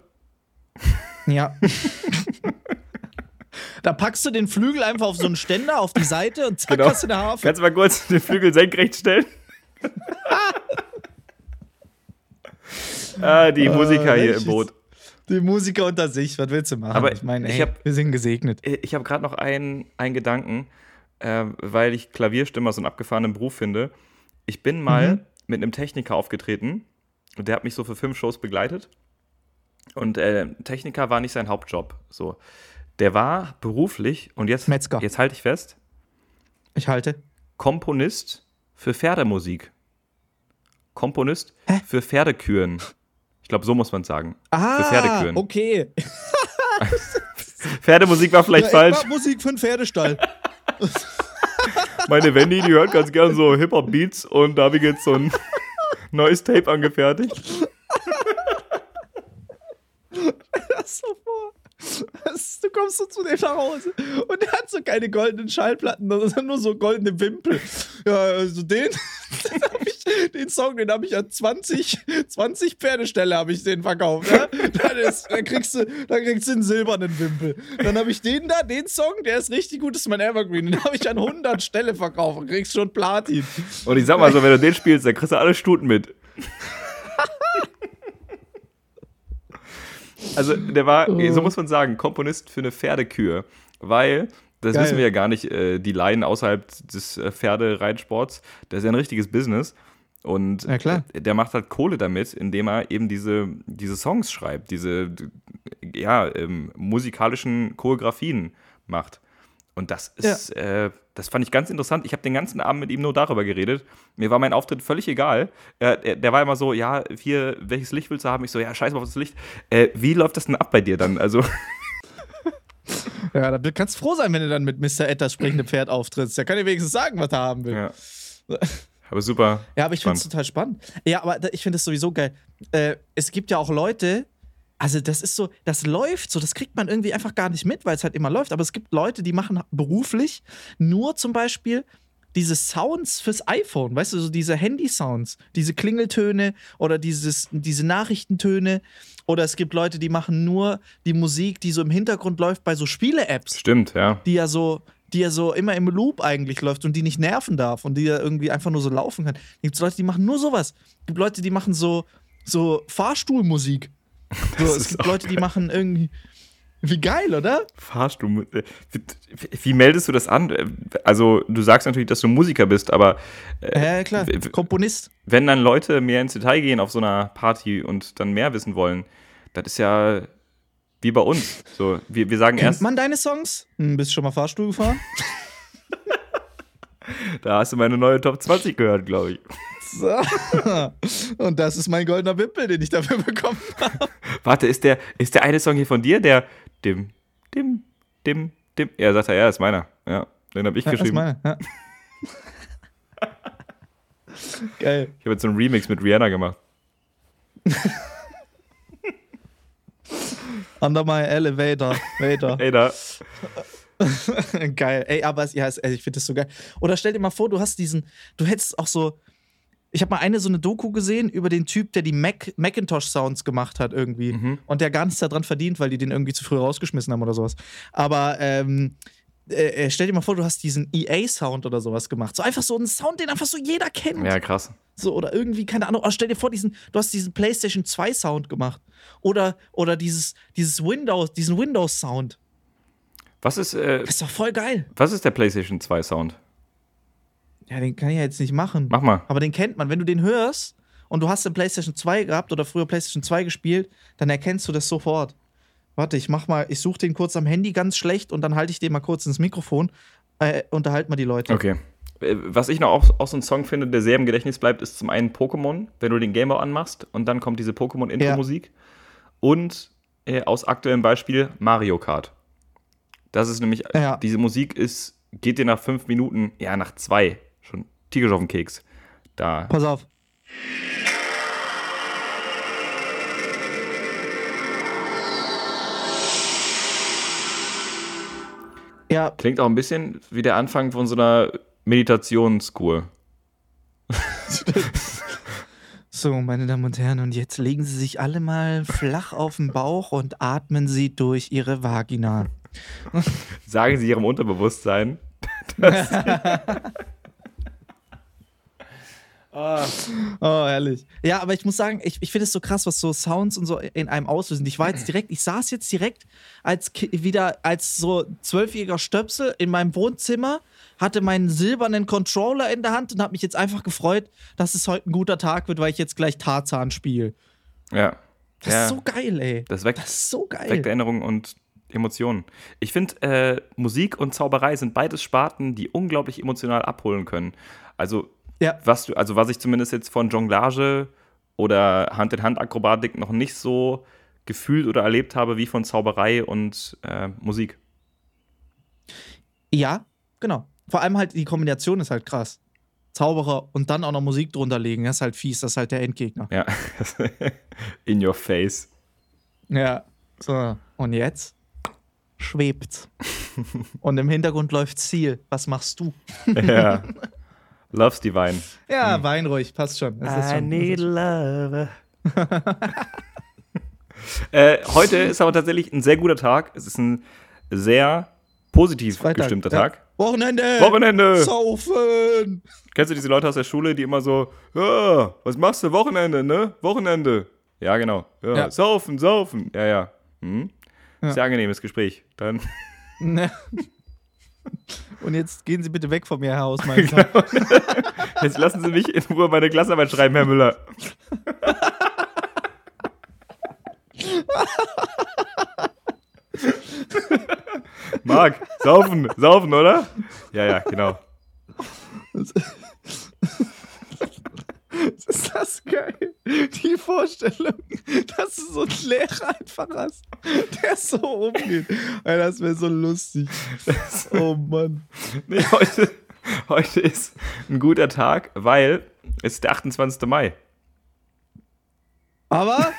Ja. da packst du den Flügel einfach auf so einen Ständer auf die Seite und zack, Genau. hast du eine Harfe. Kannst du mal kurz den Flügel senkrecht stellen? ah, die Musiker hier im Boot. Die Musiker unter sich, was willst du machen? Aber ich meine, ich hab- wir sind gesegnet. Äh, Ich habe gerade noch einen, einen Gedanken, äh, weil ich Klavierstimmer so einen abgefahrenen Beruf finde. Ich bin mal Mhm. mit einem Techniker aufgetreten und der hat mich so für fünf Shows begleitet. Und äh, Techniker war nicht sein Hauptjob. So. Der war beruflich, und jetzt, Metzger. jetzt halte ich fest, Ich halte. Komponist für Pferdemusik. Komponist Hä? für Pferdeküren. Ich glaube, so muss man sagen. Ah, für Pferdeküren. okay. Pferdemusik war vielleicht Ja, falsch. mach Musik für einen Pferdestall. Meine Wendy, die hört ganz gern so Hip-Hop-Beats und da habe ich jetzt so ein neues Tape angefertigt. das so vor. Das, du kommst so zu dem nach Hause und der hat so keine goldenen Schallplatten, sondern nur so goldene Wimpel. Ja, also den, den, ich, den Song, den habe ich an 20, 20 Pferdeställe habe ich den verkauft. Ja? Dann, ist, dann, kriegst du, dann kriegst du einen silbernen Wimpel. Dann habe ich den da, den Song, der ist richtig gut, das ist mein Evergreen. Den habe ich an 100 Stelle verkauft und kriegst schon Platin. Und ich sag mal so, wenn du den spielst, dann kriegst du alle Stuten mit. Also, der war, so muss man sagen, Komponist für eine Pferdekür. Weil, das Geil. wissen wir ja gar nicht, äh, die Laien außerhalb des äh, Pferdereitsports, das ist ja ein richtiges Business. Und Ja, äh, der macht halt Kohle damit, indem er eben diese, diese Songs schreibt, diese ja, ähm, musikalischen Choreografien macht. Und das ist, äh, das fand ich ganz interessant. Ich habe den ganzen Abend mit ihm nur darüber geredet. Mir war mein Auftritt völlig egal. Äh, der, war immer so, ja, hier, welches Licht willst du haben? Ich so, ja, scheiß mal auf das Licht. Äh, wie läuft das denn ab bei dir dann? Also, Ja, da kannst du froh sein, wenn du dann mit Mr. Ed das sprechende Pferd auftrittst. Der kann dir wenigstens sagen, was er haben will. ja. Aber super. Ja, aber ich finde es total spannend. Ja, aber ich finde es sowieso geil. Äh, es gibt ja auch Leute, also das ist so, das läuft so, das kriegt man irgendwie einfach gar nicht mit, weil es halt immer läuft. Aber es gibt Leute, die machen beruflich nur zum Beispiel diese Sounds fürs iPhone, weißt du, so diese Handy-Sounds, diese Klingeltöne oder dieses, diese Nachrichtentöne. Oder es gibt Leute, die machen nur die Musik, die so im Hintergrund läuft bei so Spiele-Apps Stimmt, ja. die ja so, die ja so immer im Loop eigentlich läuft und die nicht nerven darf und die ja irgendwie einfach nur so laufen kann. Gibt es Leute, die machen nur sowas. Gibt Leute, die machen so, so Fahrstuhlmusik. So, es gibt Leute, die machen irgendwie. Wie geil, oder? Fahrstuhl. äh, Wie, wie meldest du das an? Also, du sagst natürlich, dass du Musiker bist, aber Ja, klar. Komponist. wenn dann Leute mehr ins Detail gehen auf so einer Party und dann mehr wissen wollen, das ist ja wie bei uns. So, wir, wir sagen Kennt erst, man deine Songs? Hm, bist du schon mal Fahrstuhl gefahren? da hast du meine neue Top 20 gehört, glaube ich. So. Und das ist mein goldener Wimpel, den ich dafür bekommen habe. Warte, ist der, ist der eine Song hier von dir, der dim, dim, dim, dim? Ja, sagt er, ja, ist meiner. Ja, den habe ich Ja, das ist geschrieben. meine. Ja. Geil. Ich habe jetzt so einen Remix mit Rihanna gemacht. Under my elevator. Vader. Ey, da. geil. Ey, aber es- ja, es- ich finde das so geil. Oder stell dir mal vor, du hast diesen, du hättest auch so. Ich habe mal eine so eine Doku gesehen über den Typ, der die Mac Macintosh-Sounds gemacht hat irgendwie. Und der gar nichts daran verdient, weil die den irgendwie zu früh rausgeschmissen haben oder sowas. Aber ähm, äh, äh, stell dir mal vor, du hast diesen EA-Sound oder sowas gemacht. So einfach so einen Sound, den einfach so jeder kennt. Ja, krass. So, oder irgendwie, keine Ahnung. Oh, stell dir vor, diesen, du hast diesen PlayStation 2 Sound gemacht. Oder, oder dieses, dieses Windows, diesen Windows-Sound. Was ist, äh, Das ist doch voll geil. was ist der PlayStation 2 Sound? Ja, den kann ich ja jetzt nicht machen. Mach mal. Aber den kennt man. Wenn du den hörst und du hast den PlayStation 2 gehabt oder früher PlayStation 2 gespielt, dann erkennst du das sofort. Warte, ich mach mal, ich suche den kurz am Handy ganz schlecht und dann halte ich den mal kurz ins Mikrofon. Äh, unterhalt mal die Leute. Okay. Äh, Was ich noch auch, auch so ein Song finde, der sehr im Gedächtnis bleibt, ist zum einen Pokémon, wenn du den Gameboy anmachst und dann kommt diese Pokémon-Intro-Musik. Und äh, aus aktuellem Beispiel Mario Kart. Das ist nämlich, Ja. diese Musik ist, geht dir nach fünf Minuten, ja, nach zwei, schon tierisch auf den Keks. Da. Pass auf. Ja, Klingt auch ein bisschen wie der Anfang von so einer Meditationskur. so, meine Damen und Herren, und jetzt legen Sie sich alle mal flach auf den Bauch und atmen Sie durch Ihre Vagina. Sagen sie ihrem Unterbewusstsein. Oh, herrlich. Ja, aber ich muss sagen, ich, ich finde es so krass, was so Sounds und so in einem auslösen. Ich war jetzt direkt, ich saß jetzt direkt als wieder als so zwölfjähriger Stöpsel in meinem Wohnzimmer, hatte meinen silbernen Controller in der Hand und habe mich jetzt einfach gefreut, dass es heute ein guter Tag wird, weil ich jetzt gleich Tarzan spiele. Ja. Das ja. ist so geil, ey. Das weckt, Das ist so geil. weckt Erinnerungen und Emotionen. Ich finde, äh, Musik und Zauberei sind beides Sparten, die unglaublich emotional abholen können. Also, Ja. was du, also was ich zumindest jetzt von Jonglage oder Hand-in-Hand-Akrobatik noch nicht so gefühlt oder erlebt habe wie von Zauberei und äh, Musik. Ja, genau. Vor allem halt die Kombination ist halt krass. Zauberer und dann auch noch Musik drunter legen, das ist halt fies, das ist halt der Endgegner. Ja. In your face. Ja. So, und jetzt schwebt's. und im Hintergrund läuft Ziel. Was machst du? Ja. Love's Divine. Ja, wein ruhig, passt schon. Das ist schon. love. äh, heute ist aber tatsächlich ein sehr guter Tag. Es ist ein sehr positiv Freitag, gestimmter ja. Tag. Wochenende! Wochenende! Saufen! Kennst du diese Leute aus der Schule, die immer so, ja, was machst du? Wochenende, ne? Wochenende. Ja, genau. Ja, Ja. Saufen, saufen. Ja, ja. Hm? Sehr angenehmes Gespräch. Dann. Und jetzt gehen Sie bitte weg von mir, Herr Hausmeister. jetzt lassen Sie mich in Ruhe meine Klassenarbeit schreiben, Herr Müller. Marc, saufen, saufen, oder? Ja, ja, genau. ist das geil? Die Vorstellung, dass du so einen Lehrer einfach hast, der so umgeht. Ey, das wäre so lustig. Oh Mann. Nee, heute, heute ist ein guter Tag, weil es ist der 28. Mai. Aber,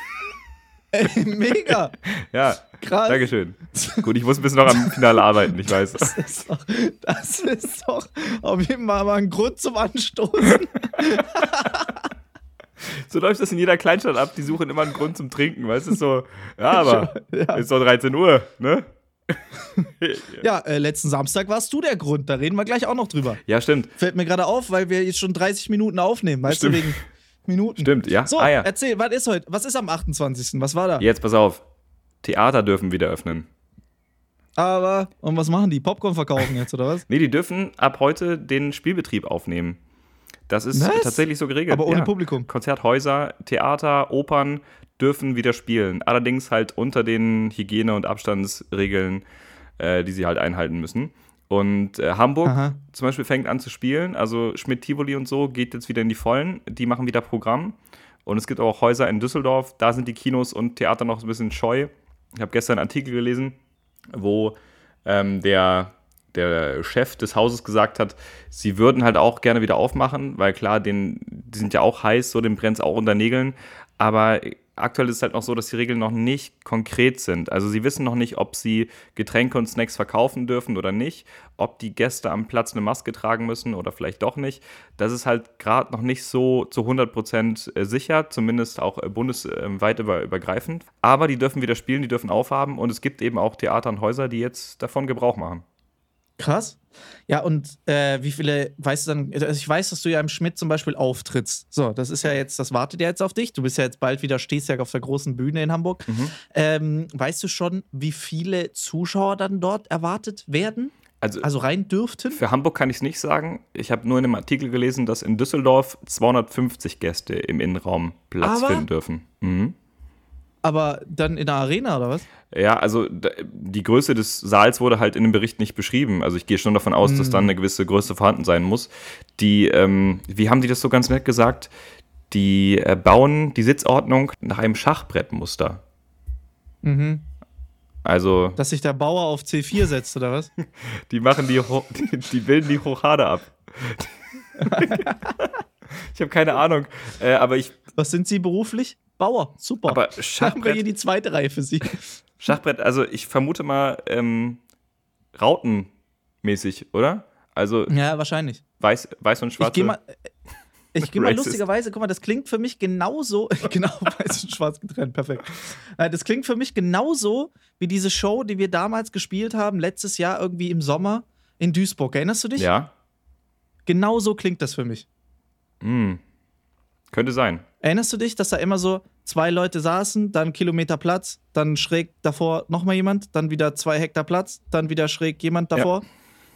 ey, mega. Ja, Krass. Dankeschön. Gut, ich muss ein bisschen noch am Finale arbeiten, ich weiß. Das ist, doch, das ist doch auf jeden Fall mal ein Grund zum Anstoßen. So läuft das in jeder Kleinstadt ab, die suchen immer einen Grund zum Trinken, weißt du, so, ja, aber Ja. ist doch 13 Uhr, ne? Ja, äh, letzten Samstag warst du der Grund. Da reden wir gleich auch noch drüber. Ja, stimmt, Fällt mir gerade auf, weil wir jetzt schon 30 Minuten aufnehmen. Weißt Stimmt. du, wegen Minuten. stimmt, ja. So, ah ja, erzähl, was ist heute? Was ist am 28.? Was war da? jetzt pass auf. Theater dürfen wieder öffnen. Aber, und was machen die? Popcorn verkaufen jetzt, oder was? Nee, die dürfen ab heute den Spielbetrieb aufnehmen. Das ist Was? tatsächlich so geregelt. Aber ohne ja. Publikum. Konzerthäuser, Theater, Opern dürfen wieder spielen. Allerdings halt unter den Hygiene- und Abstandsregeln, äh, die sie halt einhalten müssen. Und äh, Hamburg Aha. zum Beispiel fängt an zu spielen. Also Schmidt-Tivoli und so geht jetzt wieder in die Vollen. Die machen wieder Programm. Und es gibt auch Häuser in Düsseldorf. Da sind die Kinos und Theater noch ein bisschen scheu. Ich habe gestern einen Artikel gelesen, wo ähm, der, der Chef des Hauses gesagt hat, sie würden halt auch gerne wieder aufmachen, weil klar, den, die sind ja auch heiß, so dem brennt es auch unter Nägeln. Aber aktuell ist es halt noch so, dass die Regeln noch nicht konkret sind. Also sie wissen noch nicht, ob sie Getränke und Snacks verkaufen dürfen oder nicht, ob die Gäste am Platz eine Maske tragen müssen oder vielleicht doch nicht. Das ist halt gerade noch nicht so zu 100% sicher, zumindest auch äh, bundesweit über, übergreifend. Aber die dürfen wieder spielen, die dürfen aufhaben und es gibt eben auch Theater und Häuser, die jetzt davon Gebrauch machen. Krass. Ja, und äh, wie viele, weißt du dann, also ich weiß, dass du ja im Schmidt zum Beispiel auftrittst. So, das ist ja jetzt, das wartet ja jetzt auf dich. Du bist ja jetzt bald wieder, stehst ja auf der großen Bühne in Hamburg. Ähm, weißt du schon, wie viele Zuschauer dann dort erwartet werden? Also, Also rein dürften? für Hamburg kann ich es nicht sagen. Ich habe nur in einem Artikel gelesen, dass in Düsseldorf 250 Gäste im Innenraum Platz Aber- finden dürfen. Mhm. Aber dann in der Arena oder was? Ja, also die Größe des Saals wurde halt in dem Bericht nicht beschrieben. Also ich gehe schon davon aus, dass dann eine gewisse Größe vorhanden sein muss. Die, ähm, wie haben die das so ganz nett gesagt? Die äh, bauen die Sitzordnung nach einem Schachbrettmuster. Mhm. Also Dass sich der Bauer auf C4 setzt oder was? die machen die, Ho- die, die bilden die Hochade ab. ich habe keine Ahnung, äh, aber ich Was sind Sie beruflich? Bauer. Super. Aber Haben wir Schachbrett- hier die zweite Reihe für Sie. Schachbrett, also ich vermute mal ähm, Rautenmäßig, oder? Also Ja, wahrscheinlich. weiß, weiß und schwarz. Ich gehe mal. Ich gehe mal lustigerweise, guck mal, das klingt für mich genauso, genau, weiß und schwarz getrennt, perfekt. Äh, Das klingt für mich genauso wie diese Show, die wir damals gespielt haben, letztes Jahr irgendwie im Sommer in Duisburg. Erinnerst du dich? Ja. Genau so klingt das für mich. Hm. Könnte sein. Erinnerst du dich, dass da immer so zwei Leute saßen, dann Kilometer Platz, dann schräg davor nochmal jemand, dann wieder zwei Hektar Platz, dann wieder schräg jemand davor?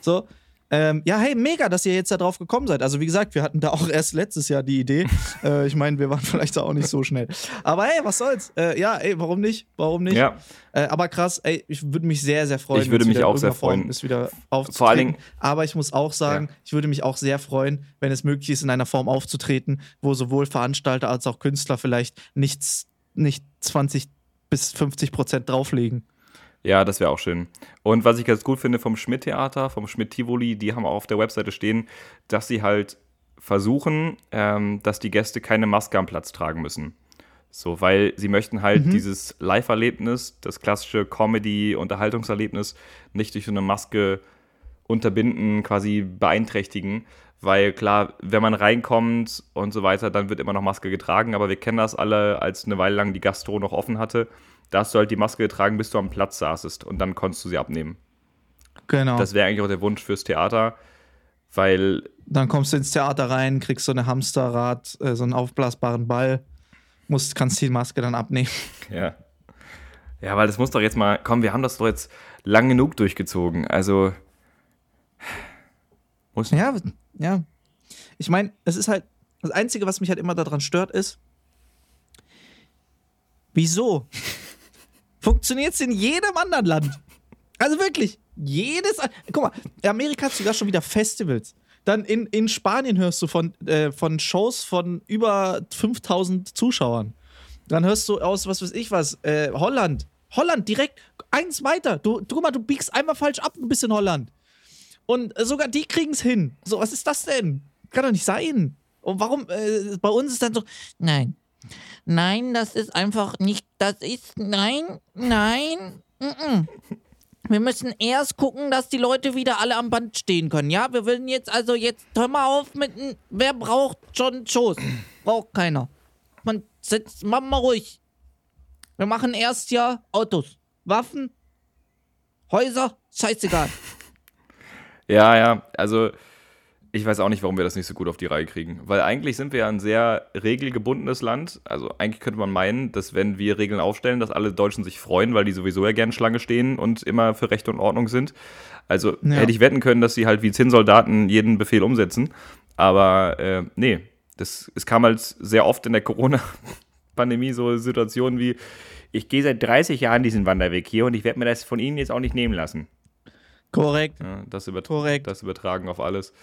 So. Ähm, ja, hey, mega, dass ihr jetzt da drauf gekommen seid. Also, wie gesagt, wir hatten da auch erst letztes Jahr die Idee. äh, ich meine, wir waren vielleicht auch nicht so schnell. Aber hey, was soll's? Äh, ja, ey, warum nicht? Warum nicht? Ja. Äh, aber krass, ey, ich würde mich sehr, sehr freuen. Ich würde mich auch sehr freuen. Ist wieder aufzutreten. Vor allen Dingen- Aber ich muss auch sagen, Ja. ich würde mich auch sehr freuen, wenn es möglich ist, in einer Form aufzutreten, wo sowohl Veranstalter als auch Künstler vielleicht nichts, nicht 20 bis 50 Prozent drauflegen. Ja, das wäre auch schön. Und was ich ganz gut finde vom Schmidt-Theater, vom Schmidt-Tivoli, die haben auch auf der Webseite stehen, dass sie halt versuchen, ähm, dass die Gäste keine Maske am Platz tragen müssen. So, weil sie möchten halt dieses Live-Erlebnis, das klassische Comedy-Unterhaltungserlebnis, nicht durch so eine Maske unterbinden, quasi beeinträchtigen. Weil klar, wenn man reinkommt und so weiter, dann wird immer noch Maske getragen. Aber wir kennen das alle, als eine Weile lang die Gastro noch offen hatte. Da hast du halt die Maske getragen, bis du am Platz saßest und dann konntest du sie abnehmen. Genau. Das wäre eigentlich auch der Wunsch fürs Theater, weil Dann kommst du ins Theater rein, kriegst so eine Hamsterrad, äh, so einen aufblasbaren Ball, musst, kannst die Maske dann abnehmen. Ja. Ja, weil das muss doch jetzt mal, komm, wir haben das doch jetzt lang genug durchgezogen. Also. Muss Ja, ja. Ich meine, es ist halt, das Einzige, was mich halt immer daran stört, ist, wieso funktioniert es in jedem anderen Land? Also wirklich, jedes, guck mal, in Amerika hat sogar schon wieder Festivals. Dann in, in Spanien hörst du von, äh, von Shows von über 5000 Zuschauern. Dann hörst du aus, was weiß ich was, äh, Holland. Holland direkt eins weiter. Du, du, guck mal, du biegst einmal falsch ab, du bist in Holland. Und äh, sogar die kriegen es hin. So, was ist das denn? Kann doch nicht sein. Und warum, äh, bei uns ist dann so, Nein. Nein, das ist einfach nicht, das ist, nein, nein. Mm -mm. Wir müssen erst gucken, dass die Leute wieder alle am Band stehen können. Ja, wir wollen jetzt, also jetzt hör mal auf mit, wer braucht schon Schoß? Braucht keiner. Man setzt, mach mal ruhig. Wir machen erst ja Autos, Waffen, Häuser, scheißegal. Ja, ja, also Ich weiß auch nicht, warum wir das nicht so gut auf die Reihe kriegen. Weil eigentlich sind wir ja ein sehr regelgebundenes Land. Also eigentlich könnte man meinen, dass wenn wir Regeln aufstellen, dass alle Deutschen sich freuen, weil die sowieso ja gerne Schlange stehen und immer für Recht und Ordnung sind. Also Ja. hätte ich wetten können, dass sie halt wie Zinnsoldaten jeden Befehl umsetzen. Aber äh, nee, das, es kam halt sehr oft in der Corona-Pandemie so Situationen wie, ich gehe seit 30 Jahren diesen Wanderweg hier und ich werde mir das von Ihnen jetzt auch nicht nehmen lassen. Korrekt. Ja, das, übert Korrekt. das übertragen auf alles.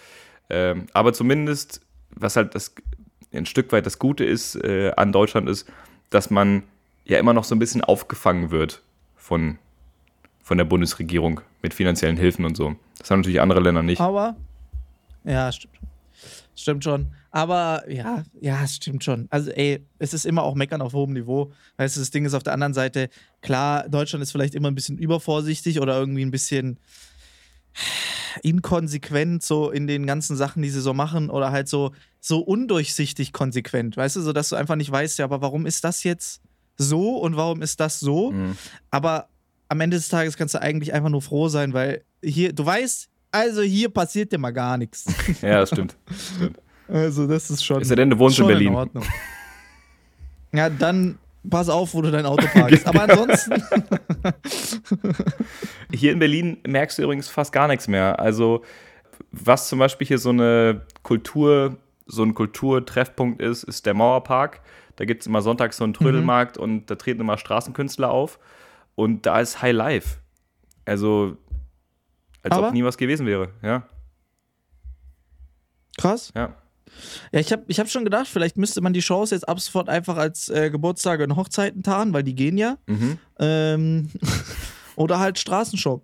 Ähm, aber zumindest, was halt das ein Stück weit das Gute ist äh, an Deutschland, ist, dass man ja immer noch so ein bisschen aufgefangen wird von, von der Bundesregierung mit finanziellen Hilfen und so. Das haben natürlich andere Länder nicht. Aber, ja, stimmt. Stimmt schon. Aber ja, ja, stimmt schon. Also, ey, es ist immer auch Meckern auf hohem Niveau. Weißt du, das Ding ist auf der anderen Seite, klar, Deutschland ist vielleicht immer ein bisschen übervorsichtig oder irgendwie ein bisschen inkonsequent so in den ganzen Sachen, die sie so machen oder halt so, so undurchsichtig konsequent. Weißt du, so dass du einfach nicht weißt, ja, aber warum ist das jetzt so und warum ist das so? Mhm. Aber am Ende des Tages kannst du eigentlich einfach nur froh sein, weil hier, du weißt, also hier passiert dir mal gar nichts. Ja, das stimmt. stimmt. Also das ist schon. Ist ja denn, du wohnst in Berlin. Ordnung. Ja, dann pass auf, wo du dein Auto parkst. Aber ansonsten, Hier in Berlin merkst du übrigens fast gar nichts mehr. Also, was zum Beispiel hier so eine Kultur, so ein Kulturtreffpunkt ist, ist der Mauerpark. Da gibt es immer sonntags so einen Trödelmarkt und da treten immer Straßenkünstler auf. Und da ist High Life. Also, als Aber- ob nie was gewesen wäre. Ja, krass. ja. Ja, ich habe ich hab schon gedacht, vielleicht müsste man die Shows jetzt ab sofort einfach als äh, Geburtstage und Hochzeiten tarnen, weil die gehen ja. Mhm. Ähm, oder halt Straßenshow.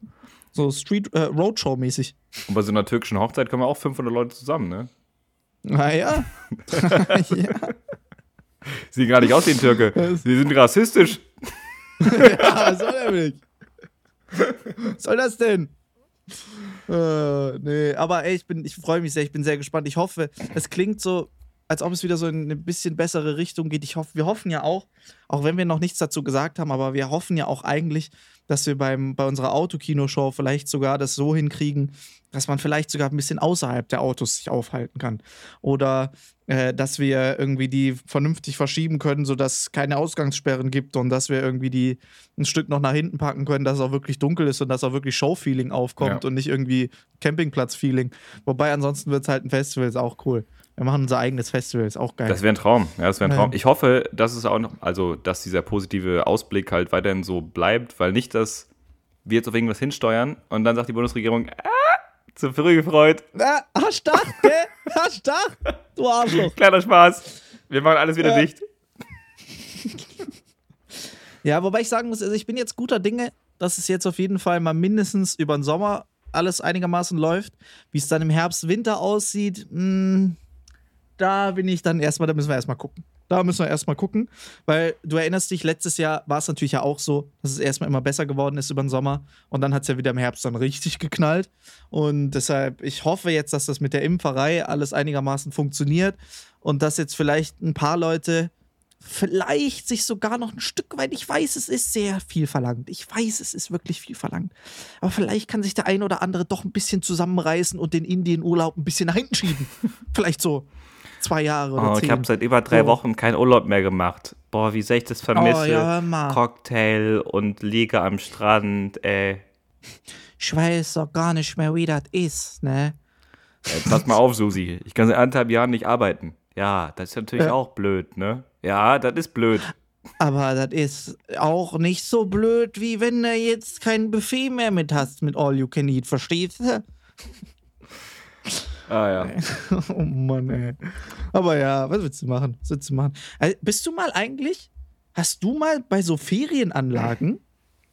So Street äh, Roadshow-mäßig. Und bei so einer türkischen Hochzeit kommen auch 500 Leute zusammen, ne? Naja. ja. Sieht gar nicht aus wie ein Türke. Sie sind rassistisch. ja, was soll der nicht? Was soll das denn? Äh, nee, aber ey, ich, ich freue mich sehr, ich bin sehr gespannt. Ich hoffe, es klingt so, als ob es wieder so in eine bisschen bessere Richtung geht. Ich hoffe, wir hoffen ja auch, auch wenn wir noch nichts dazu gesagt haben, aber wir hoffen ja auch eigentlich, dass wir beim, bei unserer Autokinoshow vielleicht sogar das so hinkriegen, dass man vielleicht sogar ein bisschen außerhalb der Autos sich aufhalten kann. Oder äh, dass wir irgendwie die vernünftig verschieben können, sodass es keine Ausgangssperren gibt und dass wir irgendwie die ein Stück noch nach hinten packen können, dass es auch wirklich dunkel ist und dass auch wirklich Show-Feeling aufkommt Ja. und nicht irgendwie Campingplatz-Feeling. Wobei ansonsten wird es halt ein Festival, ist auch cool. Wir machen unser eigenes Festival, ist auch geil. Das wäre ein Traum. Ja, das wäre ein. Traum. Ich hoffe, dass es auch noch, also dass dieser positive Ausblick halt weiterhin so bleibt, weil nicht, dass wir jetzt auf irgendwas hinsteuern und dann sagt die Bundesregierung, ah, zu früh gefreut. ah, hast du gell? Hast du? Du Arschloch. Kleiner Spaß. Wir machen alles wieder Ja. dicht. Ja, wobei ich sagen muss, also ich bin jetzt guter Dinge, dass es jetzt auf jeden Fall mal mindestens über den Sommer alles einigermaßen läuft. Wie es dann im Herbst, Winter aussieht, mh, da bin ich dann erstmal, da müssen wir erstmal gucken. Da müssen wir erstmal gucken, weil du erinnerst dich, letztes Jahr war es natürlich ja auch so, dass es erstmal immer besser geworden ist über den Sommer und dann hat es ja wieder im Herbst dann richtig geknallt. Und deshalb, ich hoffe jetzt, dass das mit der Impferei alles einigermaßen funktioniert und dass jetzt vielleicht ein paar Leute vielleicht sich sogar noch ein Stück weit, ich weiß, es ist sehr viel verlangt. Ich weiß, es ist wirklich viel verlangt. Aber vielleicht kann sich der ein oder andere doch ein bisschen zusammenreißen und den Indienurlaub ein bisschen nach hinten schieben. vielleicht so zwei Jahre oder Oh, ich habe seit über drei So. Wochen keinen Urlaub mehr gemacht. Boah, wie sehr ich das vermisse. Oh, ja. Cocktail und Liege am Strand, ey. Ich weiß doch gar nicht mehr, wie das ist, ne? Ey, Pass mal auf, Susi. Ich kann seit anderthalb Jahren nicht arbeiten. Ja, das ist natürlich Ja. auch blöd, ne? Ja, das ist blöd. Aber das ist auch nicht so blöd, wie wenn du jetzt kein Buffet mehr mit hast mit All You Can Eat, verstehst du? Ah ja. Oh Mann, ey. Aber ja, was willst du machen? Was willst du machen? Also, bist du mal eigentlich, hast du mal bei so Ferienanlagen,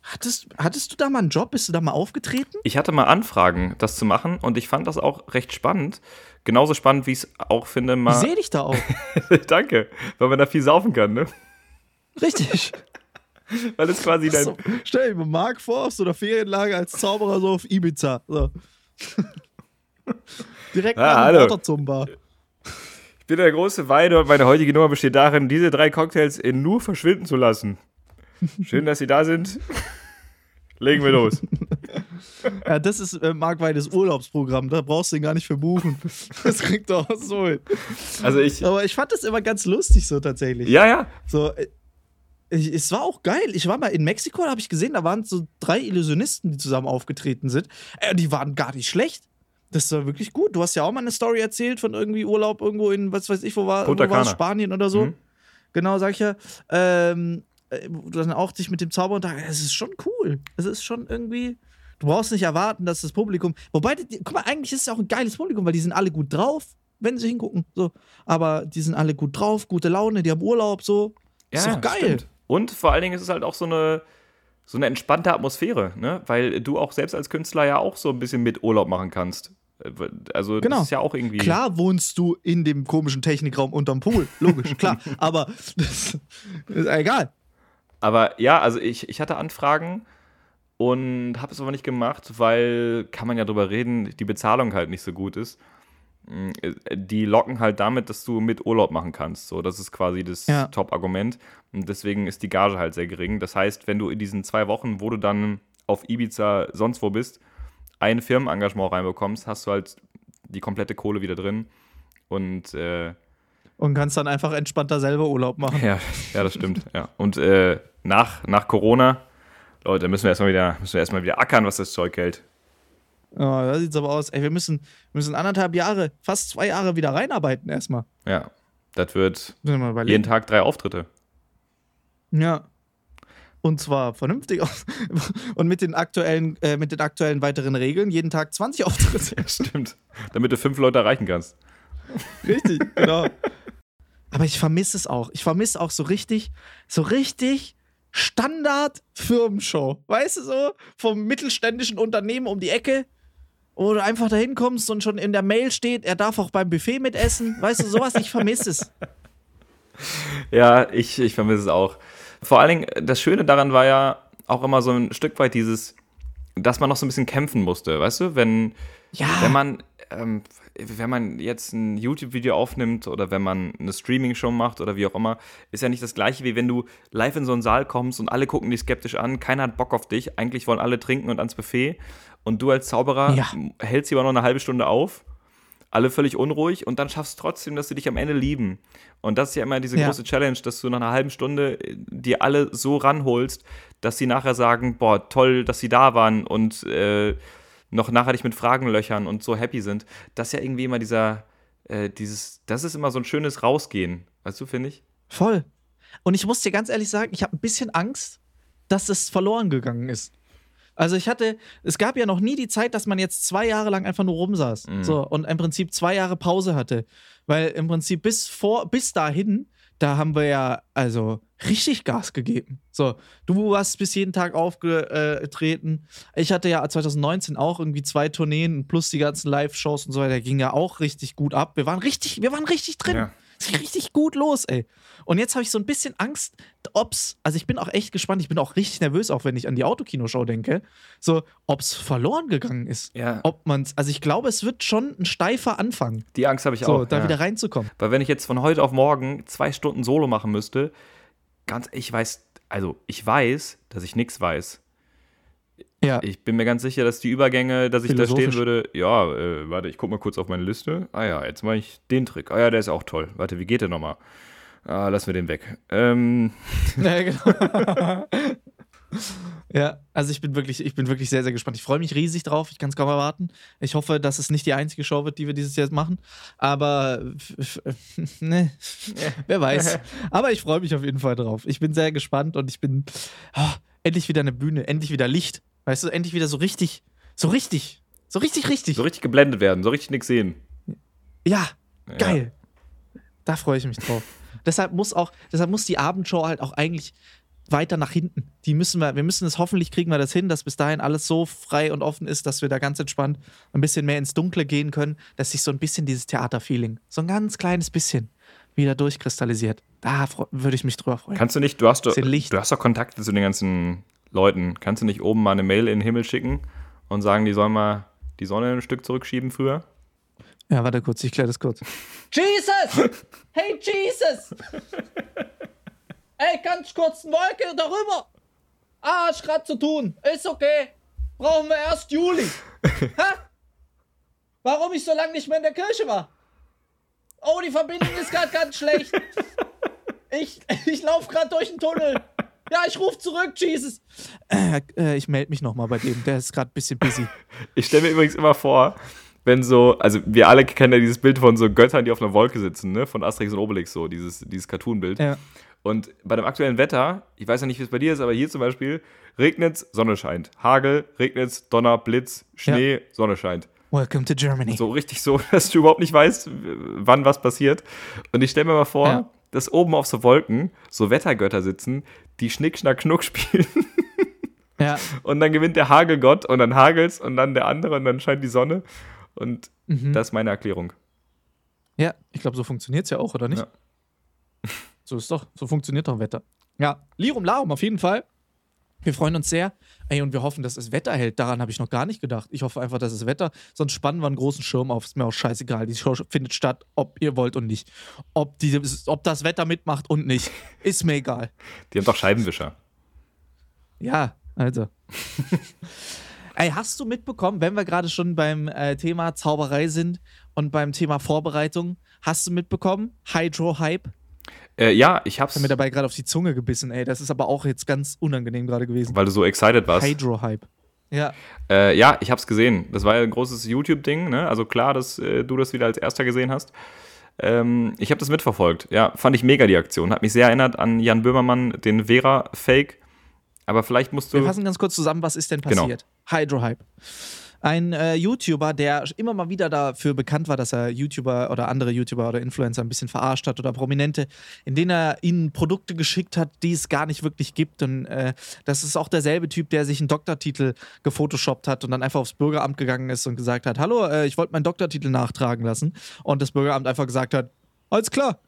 hattest, hattest du da mal einen Job? Bist du da mal aufgetreten? Ich hatte mal Anfragen, das zu machen und ich fand das auch recht spannend. Genauso spannend, wie ich es auch finde, Ich mal. sehe dich da auch. Danke, weil man da viel saufen kann, ne? Richtig. Weil es quasi dein. So, stell dir mal Marc vor, auf so einer Ferienlage als Zauberer so auf Ibiza. So. Direkt Ah, nach dem. Waterzumba. Ich bin der große Weide und meine heutige Nummer besteht darin, diese drei Cocktails in nur verschwinden zu lassen. Schön, dass Sie da sind. Legen wir los. Ja, das ist äh, Markweides Urlaubsprogramm. Da brauchst du ihn gar nicht für buchen. Das kriegt er auch so hin. Also ich, Aber ich fand das immer ganz lustig so tatsächlich. ja, ja, So, äh, ich, es war auch geil. Ich war mal in Mexiko, da habe ich gesehen, da waren so drei Illusionisten, die zusammen aufgetreten sind. Äh, die waren gar nicht schlecht. Das war wirklich gut. Du hast ja auch mal eine Story erzählt von irgendwie Urlaub irgendwo in, was weiß ich, wo war, irgendwo war. Spanien oder so. Mhm. Genau, sag ich ja. Ähm, äh, wo du dann auch dich mit dem Zauber und es ist schon cool. Es ist schon irgendwie. Du brauchst nicht erwarten, dass das Publikum. Wobei, die, guck mal, eigentlich ist es auch ein geiles Publikum, weil die sind alle gut drauf, wenn sie hingucken. So. Aber die sind alle gut drauf, gute Laune, die haben Urlaub, so. ja. ist doch geil. stimmt. Und vor allen Dingen ist es halt auch so eine, so eine entspannte Atmosphäre, ne? Weil du auch selbst als Künstler ja auch so ein bisschen mit Urlaub machen kannst. Also Genau. das ist ja auch irgendwie. Klar wohnst du in dem komischen Technikraum unterm Pool, logisch, klar. Aber das ist egal. Aber ja, also ich, ich hatte Anfragen und habe es aber nicht gemacht, weil, kann man ja drüber reden, die Bezahlung halt nicht so gut ist. Mm, äh, Die locken halt damit, dass du mit Urlaub machen kannst. So, das ist quasi das Ja. Top-Argument. Und deswegen ist die Gage halt sehr gering. Das heißt, wenn du in diesen zwei Wochen, wo du dann auf Ibiza sonst wo bist, ein Firmenengagement reinbekommst, hast du halt die komplette Kohle wieder drin. Und äh, Und kannst dann einfach entspannter selber Urlaub machen. ja, ja, das stimmt. ja. Und äh, nach, nach Corona, Leute, müssen wir erstmal wieder, müssen wir erstmal wieder ackern, was das Zeug hält. Oh, da sieht's aber aus. Ey, wir müssen, wir müssen anderthalb Jahre, fast zwei Jahre wieder reinarbeiten erstmal. Ja. Das wird jeden Tag drei Auftritte. Ja. Und zwar vernünftig aus. Und mit den aktuellen, äh, mit den aktuellen weiteren Regeln jeden Tag 20 Auftritte. Stimmt. Damit du fünf Leute erreichen kannst. Richtig, genau. Aber ich vermisse es auch. Ich vermisse auch so richtig, so richtig Standard-Firmenshow. Weißt du so? Vom mittelständischen Unternehmen um die Ecke, wo du einfach da hinkommst und schon in der Mail steht, er darf auch beim Buffet mitessen. Weißt du, sowas, ich vermisse es. Ja, ich, ich vermisse es auch. Vor allen Dingen, das Schöne daran war ja auch immer so ein Stück weit dieses, dass man noch so ein bisschen kämpfen musste, weißt du? Wenn, Ja. wenn man, ähm, wenn man jetzt ein YouTube-Video aufnimmt oder wenn man eine Streaming-Show macht oder wie auch immer, ist ja nicht das gleiche, wie wenn du live in so einen Saal kommst und alle gucken dich skeptisch an, keiner hat Bock auf dich, eigentlich wollen alle trinken und ans Buffet und du als Zauberer Ja. hältst sie aber noch eine halbe Stunde auf, alle völlig unruhig und dann schaffst du trotzdem, dass sie dich am Ende lieben. Und das ist ja immer diese Ja. große Challenge, dass du nach einer halben Stunde äh, dir alle so ranholst, dass sie nachher sagen, boah, toll, dass sie da waren und äh, noch nachher dich mit Fragen löchern und so happy sind. Das ist ja irgendwie immer dieser, äh, dieses, das ist immer so ein schönes Rausgehen, weißt du, finde ich? Voll. Und ich muss dir ganz ehrlich sagen, ich habe ein bisschen Angst, dass es verloren gegangen ist. Also ich hatte, es gab ja noch nie die Zeit, dass man jetzt zwei Jahre lang einfach nur rumsaß. So, und im Prinzip zwei Jahre Pause hatte. Weil im Prinzip bis vor, bis dahin, da haben wir ja also richtig Gas gegeben. So, du hast bis jeden Tag aufgetreten. Ich hatte ja 2019 auch irgendwie zwei Tourneen plus die ganzen Live-Shows und so weiter. Ging ja auch richtig gut ab. Wir waren richtig, wir waren richtig drin. Ja. Ging richtig gut los, ey. Und jetzt habe ich so ein bisschen Angst, ob's, also ich bin auch echt gespannt, ich bin auch richtig nervös, auch wenn ich an die Autokinoshow denke, so, ob's verloren gegangen ist. Ja. Ob man's, also ich glaube, es wird schon ein steifer Anfang, Die Angst habe ich so, auch. da ja. wieder reinzukommen. Weil wenn ich jetzt von heute auf morgen zwei Stunden Solo machen müsste, ganz, ich weiß, also ich weiß, dass ich nichts weiß. Ja. Ich bin mir ganz sicher, dass die Übergänge, dass ich da stehen würde, ja, äh, warte, ich gucke mal kurz auf meine Liste. Ah ja, jetzt mache ich den Trick. Ah ja, der ist auch toll. Warte, wie geht der nochmal? Ah, lassen wir den weg. Ähm, Ja, genau. ja, also ich bin wirklich, ich bin wirklich sehr, sehr gespannt. Ich freue mich riesig drauf. Ich kann es kaum erwarten. Ich hoffe, dass es nicht die einzige Show wird, die wir dieses Jahr machen. Aber ne, wer weiß. Aber ich freue mich auf jeden Fall drauf. Ich bin sehr gespannt und ich bin oh, endlich wieder eine Bühne, endlich wieder Licht. Weißt du, endlich wieder so richtig, so richtig, so richtig, richtig. so richtig geblendet werden, so richtig nichts sehen. Ja, geil. Da freue ich mich drauf. deshalb muss auch, deshalb muss die Abendshow halt auch eigentlich weiter nach hinten. Die müssen wir, wir müssen es hoffentlich kriegen wir das hin, dass bis dahin alles so frei und offen ist, dass wir da ganz entspannt ein bisschen mehr ins Dunkle gehen können, dass sich so ein bisschen dieses Theaterfeeling, so ein ganz kleines bisschen wieder durchkristallisiert. Da würde ich mich drüber freuen. Kannst du nicht, du hast doch, du hast doch Kontakte zu den ganzen Leuten. Kannst du nicht oben mal eine Mail in den Himmel schicken und sagen, die sollen mal die Sonne ein Stück zurückschieben früher? ja, warte kurz, ich kläre das kurz. Jesus! Hey, Jesus! Ey, ganz kurz eine Wolke darüber. Ah, ich grad zu tun. Ist okay. brauchen wir erst Juli. Hä? Warum ich so lange nicht mehr in der Kirche war? Oh, die Verbindung ist gerade ganz schlecht. Ich, ich laufe gerade durch den Tunnel. Ja, ich rufe zurück, Jesus. Äh, äh, ich melde mich nochmal bei dem. Der ist gerade ein bisschen busy. Ich stelle mir übrigens immer vor, wenn so, also wir alle kennen ja dieses Bild von so Göttern, die auf einer Wolke sitzen, ne? Von Asterix und Obelix, so dieses, dieses Cartoon-Bild. Ja. Und bei dem aktuellen Wetter, ich weiß ja nicht, wie es bei dir ist, aber hier zum Beispiel, regnet Sonne scheint. Hagel, regnet Donner, Blitz, Schnee, Sonne scheint. Welcome to Germany. So richtig so, dass du überhaupt nicht weißt, wann was passiert. Und ich stelle mir mal vor, Ja. dass oben auf so Wolken so Wettergötter sitzen, die Schnick, Schnack, Schnuck spielen. Ja. Und dann gewinnt der Hagelgott und dann hagelt's und dann der andere und dann scheint die Sonne. Und Mhm. das ist meine Erklärung. Ja, ich glaube, so funktioniert es ja auch, oder nicht? Ja. So ist doch, so funktioniert doch Wetter. Ja, Lirum Larum auf jeden Fall. Wir freuen uns sehr. Ey, und wir hoffen, dass es Wetter hält. Daran habe ich noch gar nicht gedacht. Ich hoffe einfach, dass es Wetter. Sonst spannen wir einen großen Schirm auf. Ist mir auch scheißegal. Die Show findet statt, ob ihr wollt und nicht. Ob, die, ob das Wetter mitmacht und nicht. Ist mir egal. Die haben doch Scheibenwischer. Ja, also. Ey, hast du mitbekommen, wenn wir gerade schon beim äh, Thema Zauberei sind und beim Thema Vorbereitung, hast du mitbekommen? Hydro-Hype? Äh, ja, ich hab's, Ich habe mir dabei gerade auf die Zunge gebissen, ey. Das ist aber auch jetzt ganz unangenehm gerade gewesen. weil du so excited warst. Hydro-Hype. Ja. Äh, ja, ich hab's gesehen. Das war ja ein großes YouTube-Ding, ne? Also klar, dass äh, du das wieder als erster gesehen hast. Ähm, ich habe das mitverfolgt. Ja, fand ich mega die Aktion. Hat mich sehr erinnert an Jan Böhmermann, den Vera-Fake. Aber vielleicht musst du. Wir fassen ganz kurz zusammen, was ist denn Genau. passiert? Hydro-Hype. Ein äh, YouTuber, der immer mal wieder dafür bekannt war, dass er YouTuber oder andere YouTuber oder Influencer ein bisschen verarscht hat oder Prominente, in denen er ihnen Produkte geschickt hat, die es gar nicht wirklich gibt. Und äh, das ist auch derselbe Typ, der sich einen Doktortitel gefotoshoppt hat und dann einfach aufs Bürgeramt gegangen ist und gesagt hat: Hallo, äh, ich wollte meinen Doktortitel nachtragen lassen. Und das Bürgeramt einfach gesagt hat: alles klar.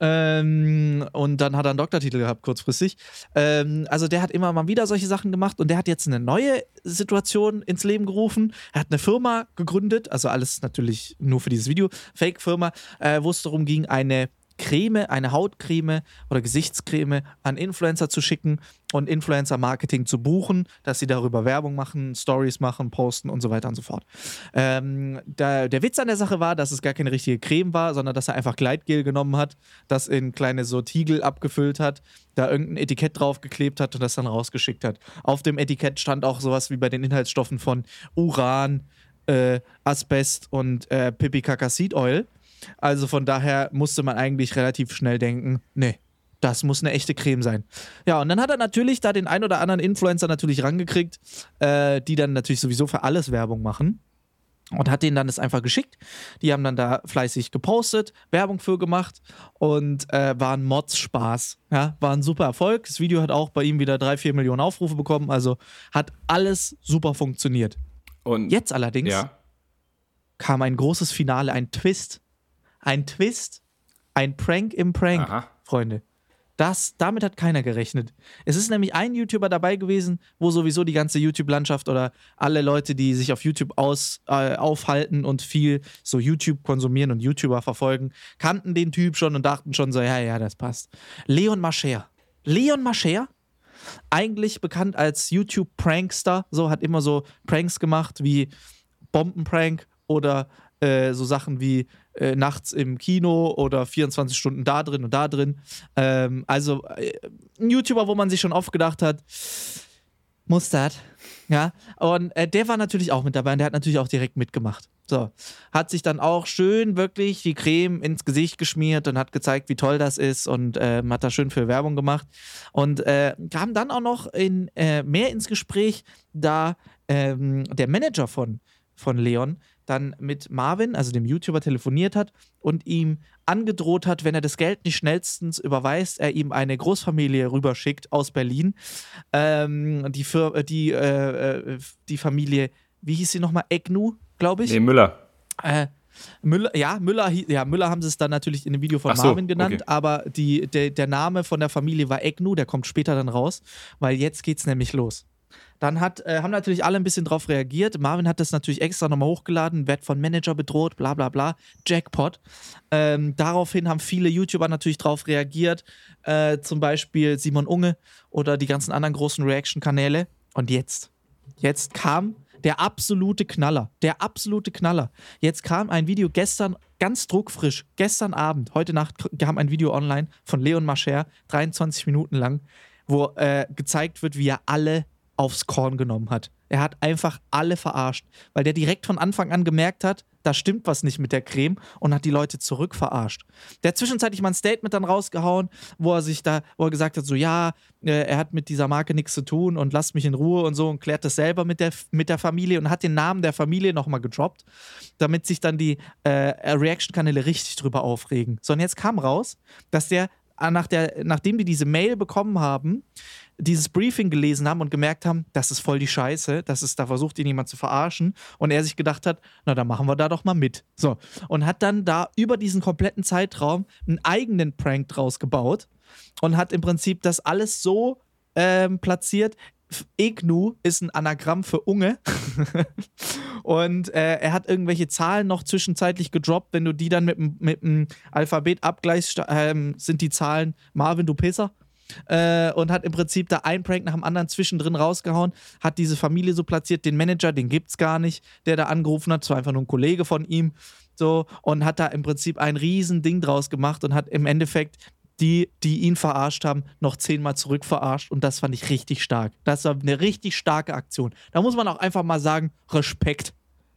Ähm, und dann hat er einen Doktortitel gehabt, kurzfristig. Ähm, also der hat immer mal wieder solche Sachen gemacht und der hat jetzt eine neue Situation ins Leben gerufen. Er hat eine Firma gegründet, also alles natürlich nur für dieses Video, Fake-Firma, äh, wo es darum ging, eine Creme, eine Hautcreme oder Gesichtscreme an Influencer zu schicken und Influencer-Marketing zu buchen, dass sie darüber Werbung machen, Stories machen, posten und so weiter und so fort. Ähm, der, der Witz an der Sache war, dass es gar keine richtige Creme war, sondern dass er einfach Gleitgel genommen hat, das in kleine so Tiegel abgefüllt hat, da irgendein Etikett draufgeklebt hat und das dann rausgeschickt hat. Auf dem Etikett stand auch sowas wie bei den Inhaltsstoffen von Uran, äh, Asbest und äh, Seed Oil. Also von daher musste man eigentlich relativ schnell denken, nee, das muss eine echte Creme sein. Ja, und dann hat er natürlich da den ein oder anderen Influencer natürlich rangekriegt, äh, die dann natürlich sowieso für alles Werbung machen. Und hat denen dann das einfach geschickt. Die haben dann da fleißig gepostet, Werbung für gemacht und äh, war ein Mods-Spaß. Ja, war ein super Erfolg. Das Video hat auch bei ihm wieder drei, vier Millionen Aufrufe bekommen. Also hat alles super funktioniert. und Jetzt allerdings Ja. kam ein großes Finale, ein Twist. Ein Twist, ein Prank im Prank, Aha. Freunde. Das, damit hat keiner gerechnet. Es ist nämlich ein YouTuber dabei gewesen, wo sowieso die ganze YouTube-Landschaft oder alle Leute, die sich auf YouTube aus, äh, aufhalten und viel so YouTube konsumieren und YouTuber verfolgen, kannten den Typ schon und dachten schon so, ja, ja, das passt. Leon Mascher. Leon Mascher? Eigentlich bekannt als YouTube-Prankster, so hat immer so Pranks gemacht wie Bombenprank oder äh, so Sachen wie äh, nachts im Kino oder 24 Stunden da drin und da drin. Ähm, also äh, ein YouTuber, wo man sich schon oft gedacht hat, muss das? Ja, und äh, der war natürlich auch mit dabei und der hat natürlich auch direkt mitgemacht. So, hat sich dann auch schön wirklich die Creme ins Gesicht geschmiert und hat gezeigt, wie toll das ist und ähm, hat da schön für Werbung gemacht und äh, kam dann auch noch in, äh, mehr ins Gespräch, da ähm, der Manager von, von Leon dann mit Marvin, also dem YouTuber, telefoniert hat und ihm angedroht hat, wenn er das Geld nicht schnellstens überweist, er ihm eine Großfamilie rüberschickt aus Berlin. Ähm, die, Fir äh, die, äh, äh, die Familie, wie hieß sie nochmal? Egnu, glaube ich. Nee, Müller. Äh, Müller, ja, Müller, ja, Müller haben sie es dann natürlich in dem Video von so, Marvin genannt, okay. aber die, der, der Name von der Familie war Egnu, der kommt später dann raus, weil jetzt geht's nämlich los. Dann hat, äh, haben natürlich alle ein bisschen drauf reagiert. Marvin hat das natürlich extra nochmal hochgeladen, wird von Manager bedroht, bla bla bla. Jackpot. Ähm, daraufhin haben viele YouTuber natürlich drauf reagiert. Äh, zum Beispiel Simon Unge oder die ganzen anderen großen Reaction-Kanäle. Und jetzt, jetzt kam der absolute Knaller. Der absolute Knaller. Jetzt kam ein Video gestern, ganz druckfrisch, gestern Abend, heute Nacht kam ein Video online von Leon Mascher, 23 Minuten lang, wo äh, gezeigt wird, wie er alle aufs Korn genommen hat. Er hat einfach alle verarscht, weil der direkt von Anfang an gemerkt hat, da stimmt was nicht mit der Creme und hat die Leute zurück verarscht. Der hat zwischenzeitlich mal ein Statement dann rausgehauen, wo er sich da, wo er gesagt hat, so ja, äh, er hat mit dieser Marke nichts zu tun und lasst mich in Ruhe und so und klärt das selber mit der, mit der Familie und hat den Namen der Familie nochmal gedroppt, damit sich dann die äh, Reaction-Kanäle richtig drüber aufregen. So, und jetzt kam raus, dass der äh, nach der, nachdem die diese Mail bekommen haben, dieses Briefing gelesen haben und gemerkt haben, das ist voll die Scheiße, das ist, da versucht ihn jemand zu verarschen und er sich gedacht hat, na dann machen wir da doch mal mit. So. Und hat dann da über diesen kompletten Zeitraum einen eigenen Prank draus gebaut und hat im Prinzip das alles so ähm, platziert. Egnu ist ein Anagramm für Unge. und äh, er hat irgendwelche Zahlen noch zwischenzeitlich gedroppt. Wenn du die dann mit, dem- Alphabet abgleichst, ähm, sind die Zahlen Marvin, du Pisser äh, und hat im Prinzip da ein Prank nach dem anderen zwischendrin rausgehauen, hat diese Familie so platziert, den Manager, den gibt's gar nicht, der da angerufen hat, das war einfach nur ein Kollege von ihm, so, und hat da im Prinzip ein riesen Ding draus gemacht und hat im Endeffekt die, die ihn verarscht haben, noch zehnmal zurück verarscht und das fand ich richtig stark. Das war eine richtig starke Aktion. Da muss man auch einfach mal sagen, Respekt.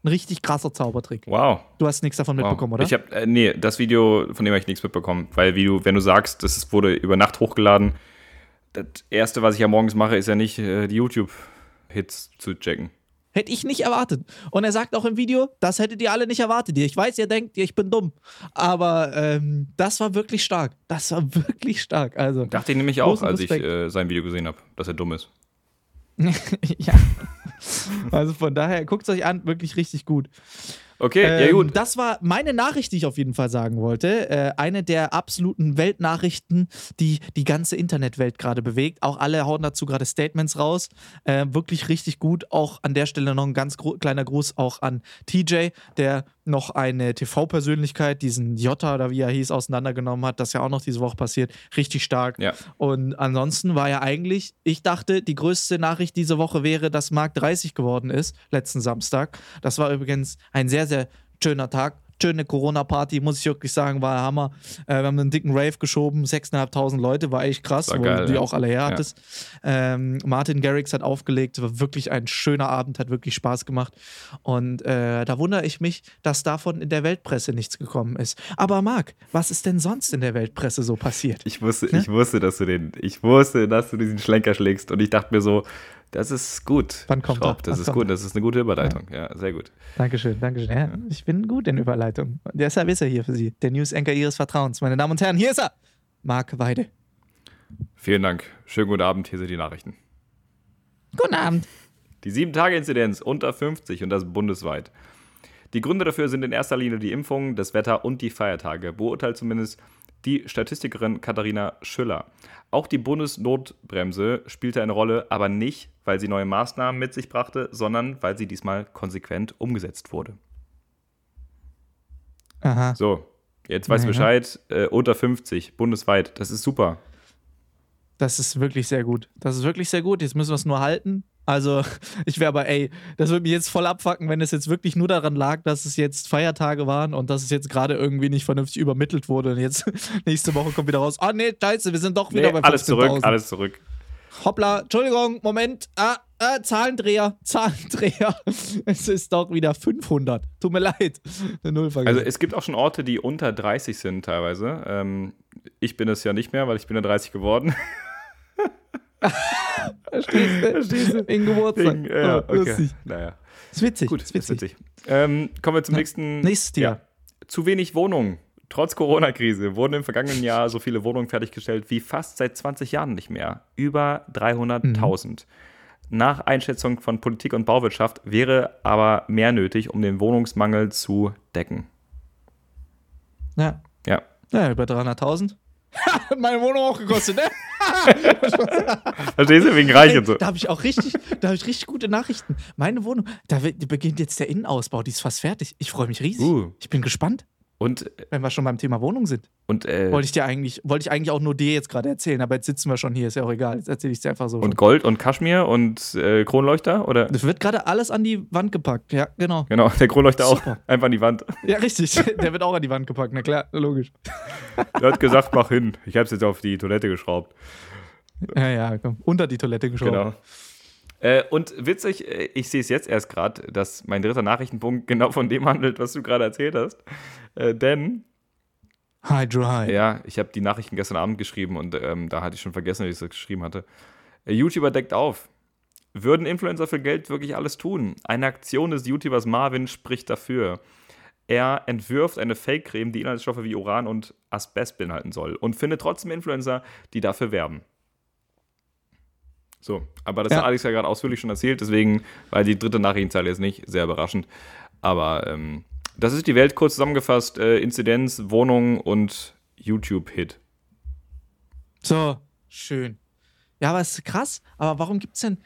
Ein richtig krasser Zaubertrick. Wow. Du hast nichts davon wow. mitbekommen, oder? Ich habe äh, nee, das Video, von dem habe ich nichts mitbekommen, weil wie du, wenn du sagst, das wurde über Nacht hochgeladen, das erste, was ich ja morgens mache, ist ja nicht äh, die YouTube-Hits zu checken. Hätte ich nicht erwartet. Und er sagt auch im Video, das hättet ihr alle nicht erwartet. Ich weiß, ihr denkt, ich bin dumm. Aber ähm, das war wirklich stark. Das war wirklich stark. Also, Dachte ich nämlich auch, als ich Respekt. äh, sein Video gesehen habe, dass er dumm ist. ja. Also von daher, guckt es euch an, wirklich richtig gut. Okay, ja Ähm, gut. Das war meine Nachricht, die ich auf jeden Fall sagen wollte. Äh, eine der absoluten Weltnachrichten, die die ganze Internetwelt gerade bewegt. Auch alle hauen dazu gerade Statements raus. Äh, wirklich richtig gut. Auch an der Stelle noch ein ganz gro kleiner Gruß auch an TJ, der noch eine TV-Persönlichkeit, diesen Jota oder wie er hieß, auseinandergenommen hat. Das ist ja auch noch diese Woche passiert. Richtig stark. Ja. Und ansonsten war ja eigentlich, ich dachte, die größte Nachricht diese Woche wäre, dass Mark 30 geworden ist, letzten Samstag. Das war übrigens ein sehr, sehr schöner Tag. Schöne Corona-Party, muss ich wirklich sagen, war Hammer. Äh, wir haben einen dicken Rave geschoben, 6.500 Leute, war echt krass, War wo geil, du die ja. auch alle her Ja. hattest. Ähm, Martin Garrix hat aufgelegt, war wirklich ein schöner Abend, hat wirklich Spaß gemacht. Und äh, da wundere ich mich, dass davon in der Weltpresse nichts gekommen ist. Aber Marc, was ist denn sonst in der Weltpresse so passiert? Ich wusste, Ne? ich wusste, dass du den, ich wusste, dass du diesen Schlenker schlägst und ich dachte mir so, das ist gut. Wann kommt Schraub, er? Das Wann ist gut, das ist eine gute Überleitung. Ja, sehr gut. Dankeschön, Dankeschön. Ja, ich bin gut in Überleitung. Deshalb ist er hier für Sie, der News-Anchor Ihres Vertrauens. Meine Damen und Herren, hier ist er, Marc Weide. Vielen Dank. Schönen guten Abend. Hier sind die Nachrichten. Guten Abend. Die 7-Tage-Inzidenz unter 50 und das bundesweit. Die Gründe dafür sind in erster Linie die Impfungen, das Wetter und die Feiertage, beurteilt zumindest die Statistikerin Katharina Schüller. Auch die Bundesnotbremse spielte eine Rolle, aber nicht, weil sie neue Maßnahmen mit sich brachte, sondern weil sie diesmal konsequent umgesetzt wurde. Aha. So, jetzt weißt du Mhm. Bescheid, äh, unter 50, bundesweit, das ist super. Das ist wirklich sehr gut. Das ist wirklich sehr gut. Jetzt müssen wir es nur halten. Also, ich wäre aber, ey, das würde mich jetzt voll abfacken, wenn es jetzt wirklich nur daran lag, dass es jetzt Feiertage waren und dass es jetzt gerade irgendwie nicht vernünftig übermittelt wurde. Und jetzt nächste Woche kommt wieder raus. Oh nee, scheiße, wir sind doch wieder Nee, bei 15.000. alles zurück, alles zurück. Hoppla, Entschuldigung, Moment. Ah, ah, Zahlendreher, Zahlendreher. Es ist doch wieder 500. Tut mir leid. Also es gibt auch schon Orte, die unter 30 sind teilweise. Ähm, ich bin es ja nicht mehr, weil ich bin ja 30 geworden. Verstehst du? Verstehst du? Wegen Geburtstag. Wegen, äh, ja, Oh, okay. Lustig. Naja, Ist witzig. gut, ist ist witzig. witzig. Ähm, kommen wir zum Ja. nächsten. Nächstes Thema. Zu wenig Wohnungen. Trotz Corona-Krise wurden im vergangenen Jahr so viele Wohnungen fertiggestellt wie fast seit 20 Jahren nicht mehr. Über 300.000. Nach Einschätzung von Politik und Bauwirtschaft wäre aber mehr nötig, um den Wohnungsmangel zu decken. Ja. Ja. Ja, über 300.000. Hat meine Wohnung auch gekostet, ne? Verstehst du? Wegen reich und so. Da habe ich auch richtig, da habe ich richtig gute Nachrichten. Meine Wohnung, da beginnt jetzt der Innenausbau, die ist fast fertig. Ich freue mich riesig. Uh. Ich bin gespannt. Und, Wenn wir schon beim Thema Wohnung sind. und, äh, Wollte ich dir eigentlich, wollte ich eigentlich auch nur dir jetzt gerade erzählen, aber jetzt sitzen wir schon hier, ist ja auch egal. Jetzt erzähle ich dir einfach so. und Gold und Kaschmir und äh, Kronleuchter? Oder? das wird gerade alles an die Wand gepackt. Ja, genau. Genau, der Kronleuchter auch. Super. Einfach an die Wand. Ja, richtig. Der wird auch an die Wand gepackt, na klar, logisch. Er hat gesagt, mach hin. Ich hab's jetzt auf die Toilette geschraubt. Ja, ja, komm. Unter die Toilette geschoben. Genau. Äh, und witzig, äh, ich sehe es jetzt erst gerade, dass mein dritter Nachrichtenpunkt genau von dem handelt, was du gerade erzählt hast. Äh, denn, Hydro High. ja, ich habe die Nachrichten gestern Abend geschrieben und ähm, da hatte ich schon vergessen, dass ich das geschrieben hatte. Äh, YouTuber deckt auf. Würden Influencer für Geld wirklich alles tun? Eine Aktion des YouTubers Marvin spricht dafür. Er entwirft eine Fake-Creme, die Inhaltsstoffe wie Uran und Asbest beinhalten soll und findet trotzdem Influencer, die dafür werben. So, aber das Ja. hat Alex ja gerade ausführlich schon erzählt, deswegen war die dritte Nachrichtenzeile jetzt nicht sehr überraschend. Aber ähm, das ist die Welt kurz zusammengefasst: äh, Inzidenz, Wohnung und YouTube-Hit. So, schön. Ja, aber es ist krass. Aber warum gibt es denn.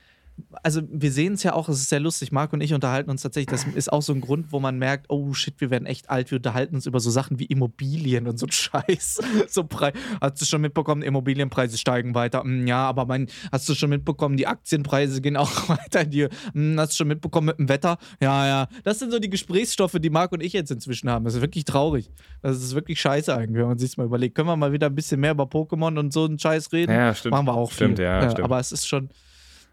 Also, wir sehen es ja auch, es ist sehr lustig. Marc und ich unterhalten uns tatsächlich. Das ist auch so ein Grund, wo man merkt: oh shit, wir werden echt alt. Wir unterhalten uns über so Sachen wie Immobilien und so Scheiß. So Pre hast du schon mitbekommen, Immobilienpreise steigen weiter? Hm, ja, aber mein, hast du schon mitbekommen, die Aktienpreise gehen auch weiter die. Hm, hast du schon mitbekommen mit dem Wetter? Ja, ja. Das sind so die Gesprächsstoffe, die Marc und ich jetzt inzwischen haben. Das ist wirklich traurig. Das ist wirklich scheiße eigentlich, wenn man sich mal überlegt. Können wir mal wieder ein bisschen mehr über Pokémon und so einen Scheiß reden? Ja, stimmt. Machen wir auch Stimmt, viel. ja, stimmt. Aber es ist schon.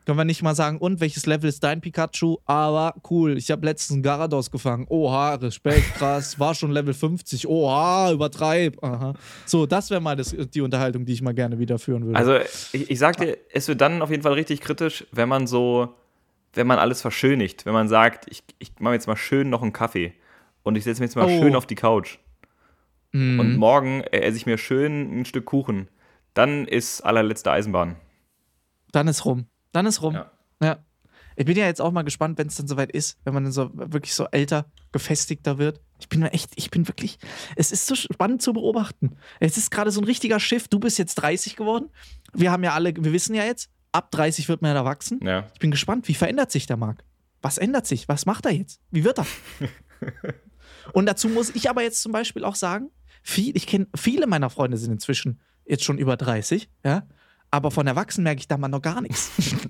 Können wir nicht mal sagen, und welches Level ist dein Pikachu? Aber cool, ich habe letztens einen Garados gefangen. Oha, Respekt, krass. War schon Level 50. Oha, übertreib. Aha. So, das wäre mal das, die Unterhaltung, die ich mal gerne wieder führen würde. Also, ich, ich sag dir, es wird dann auf jeden Fall richtig kritisch, wenn man so, wenn man alles verschönigt. Wenn man sagt, ich, ich mache jetzt mal schön noch einen Kaffee und ich setze mich jetzt mal Oh. schön auf die Couch. Mhm. Und morgen esse ich mir schön ein Stück Kuchen. Dann ist allerletzte Eisenbahn. dann ist rum. Dann ist rum. Ja. Ja. Ich bin ja jetzt auch mal gespannt, wenn es dann soweit ist, wenn man dann so wirklich so älter, gefestigter wird. Ich bin echt, ich bin wirklich, es ist so spannend zu beobachten. Es ist gerade so ein richtiger Schiff. Du bist jetzt 30 geworden. Wir haben ja alle, wir wissen ja jetzt, ab 30 wird man ja erwachsen. Ja. Ich bin gespannt, wie verändert sich der Marc? Was ändert sich? Was macht er jetzt? Wie wird er? Und dazu muss ich aber jetzt zum Beispiel auch sagen, viel, ich kenne viele meiner Freunde sind inzwischen jetzt schon über 30, ja. Aber von Erwachsenen merke ich da mal noch gar nichts.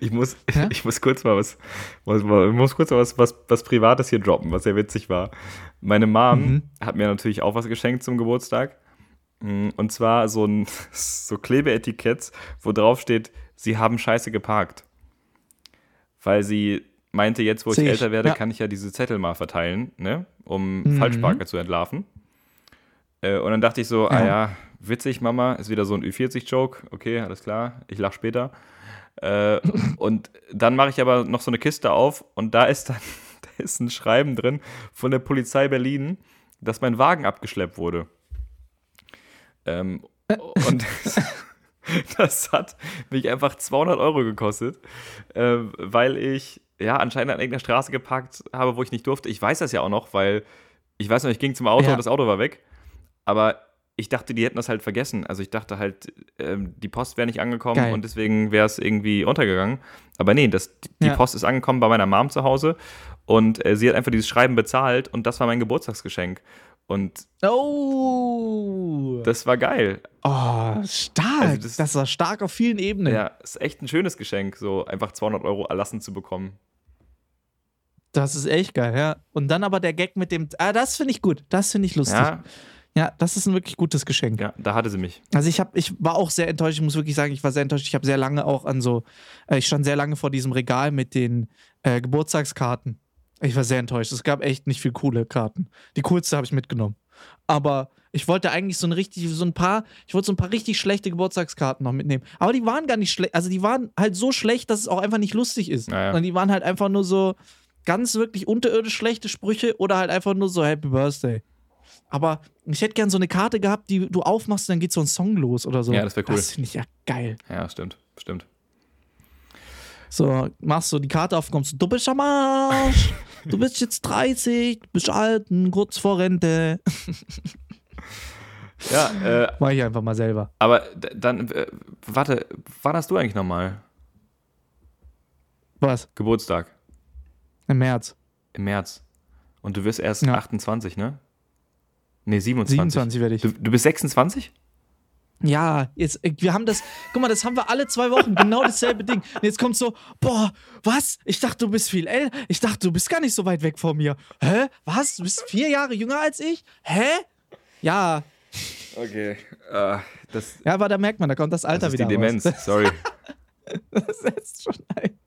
Ich muss, Ja? ich muss kurz mal was, was, muss kurz mal was, was, was Privates hier droppen, was sehr witzig war. Meine Mom Mhm. hat mir natürlich auch was geschenkt zum Geburtstag. Mm, Und zwar so ein so Klebeetikett, wo drauf steht, sie haben scheiße geparkt. Weil sie meinte, jetzt wo ich ich, älter werde, ja. kann ich ja diese Zettel mal verteilen, ne? um Mhm. Falschparker zu entlarven. Äh, und dann dachte ich so, ah Ja. Witzig, Mama, ist wieder so ein Ü40-Joke, okay, alles klar, ich lach später. Äh, und dann mache ich aber noch so eine Kiste auf und da ist dann da ist ein Schreiben drin von der Polizei Berlin, dass mein Wagen abgeschleppt wurde. Ähm, und das hat mich einfach 200 Euro gekostet, äh, weil ich ja anscheinend an irgendeiner Straße geparkt habe, wo ich nicht durfte. Ich weiß das ja auch noch, weil ich weiß noch, ich ging zum Auto Ja. und das Auto war weg. Aber ich dachte, die hätten das halt vergessen. Also ich dachte halt, ähm, die Post wäre nicht angekommen Geil. und deswegen wäre es irgendwie untergegangen. Aber nee, das, die Ja. Post ist angekommen bei meiner Mom zu Hause und äh, sie hat einfach dieses Schreiben bezahlt und das war mein Geburtstagsgeschenk. Und Oh. das war geil. oh, stark. Also das, das- war stark auf vielen Ebenen. Ja, ist echt ein schönes Geschenk, so einfach 200 Euro erlassen zu bekommen. Das ist echt geil, ja. Und dann aber der Gag mit dem. Ah, das finde ich gut. Das finde ich lustig. Ja. Ja, das ist ein wirklich gutes Geschenk. ja, da hatte sie mich. Also ich habe, ich war auch sehr enttäuscht. Ich muss wirklich sagen, ich war sehr enttäuscht. Ich habe sehr lange auch an so, äh, ich stand sehr lange vor diesem Regal mit den äh, Geburtstagskarten. Ich war sehr enttäuscht. Es gab echt nicht viel coole Karten. Die coolste habe ich mitgenommen. Aber ich wollte eigentlich so ein richtig, so ein paar, ich wollte so ein paar richtig schlechte Geburtstagskarten noch mitnehmen. Aber die waren gar nicht schlecht. Also die waren halt so schlecht, dass es auch einfach nicht lustig ist. Naja. Sondern die waren halt einfach nur so ganz wirklich unterirdisch schlechte Sprüche oder halt einfach nur so Happy Birthday. Aber ich hätte gern so eine Karte gehabt, die du aufmachst und dann geht so ein Song los oder so. Ja, das wär cool. Das finde ich ja geil. Ja, stimmt, stimmt. So, machst du die Karte auf, kommst du, du bist am Arsch. Du bist jetzt 30, du bist alt, kurz vor Rente. Ja, äh, Mach ich einfach mal selber. aber dann, äh, warte, wann hast du eigentlich nochmal Was? Geburtstag? Im März. Im März. Und du wirst erst Ja. 28, ne? Nee, 27. 27 werde ich. Du, du bist 26? Ja, jetzt, äh, wir haben das, guck mal, das haben wir alle zwei Wochen, genau dasselbe Ding. Und jetzt kommt so, boah, was? Ich dachte, du bist viel älter. Ich dachte, du bist gar nicht so weit weg von mir. Hä? Was? Du bist vier Jahre jünger als ich? Hä? Ja, Okay. Äh, das, ja, aber da merkt man, da kommt das Alter das ist die wieder Demenz. raus. Sorry. Das setzt schon ein.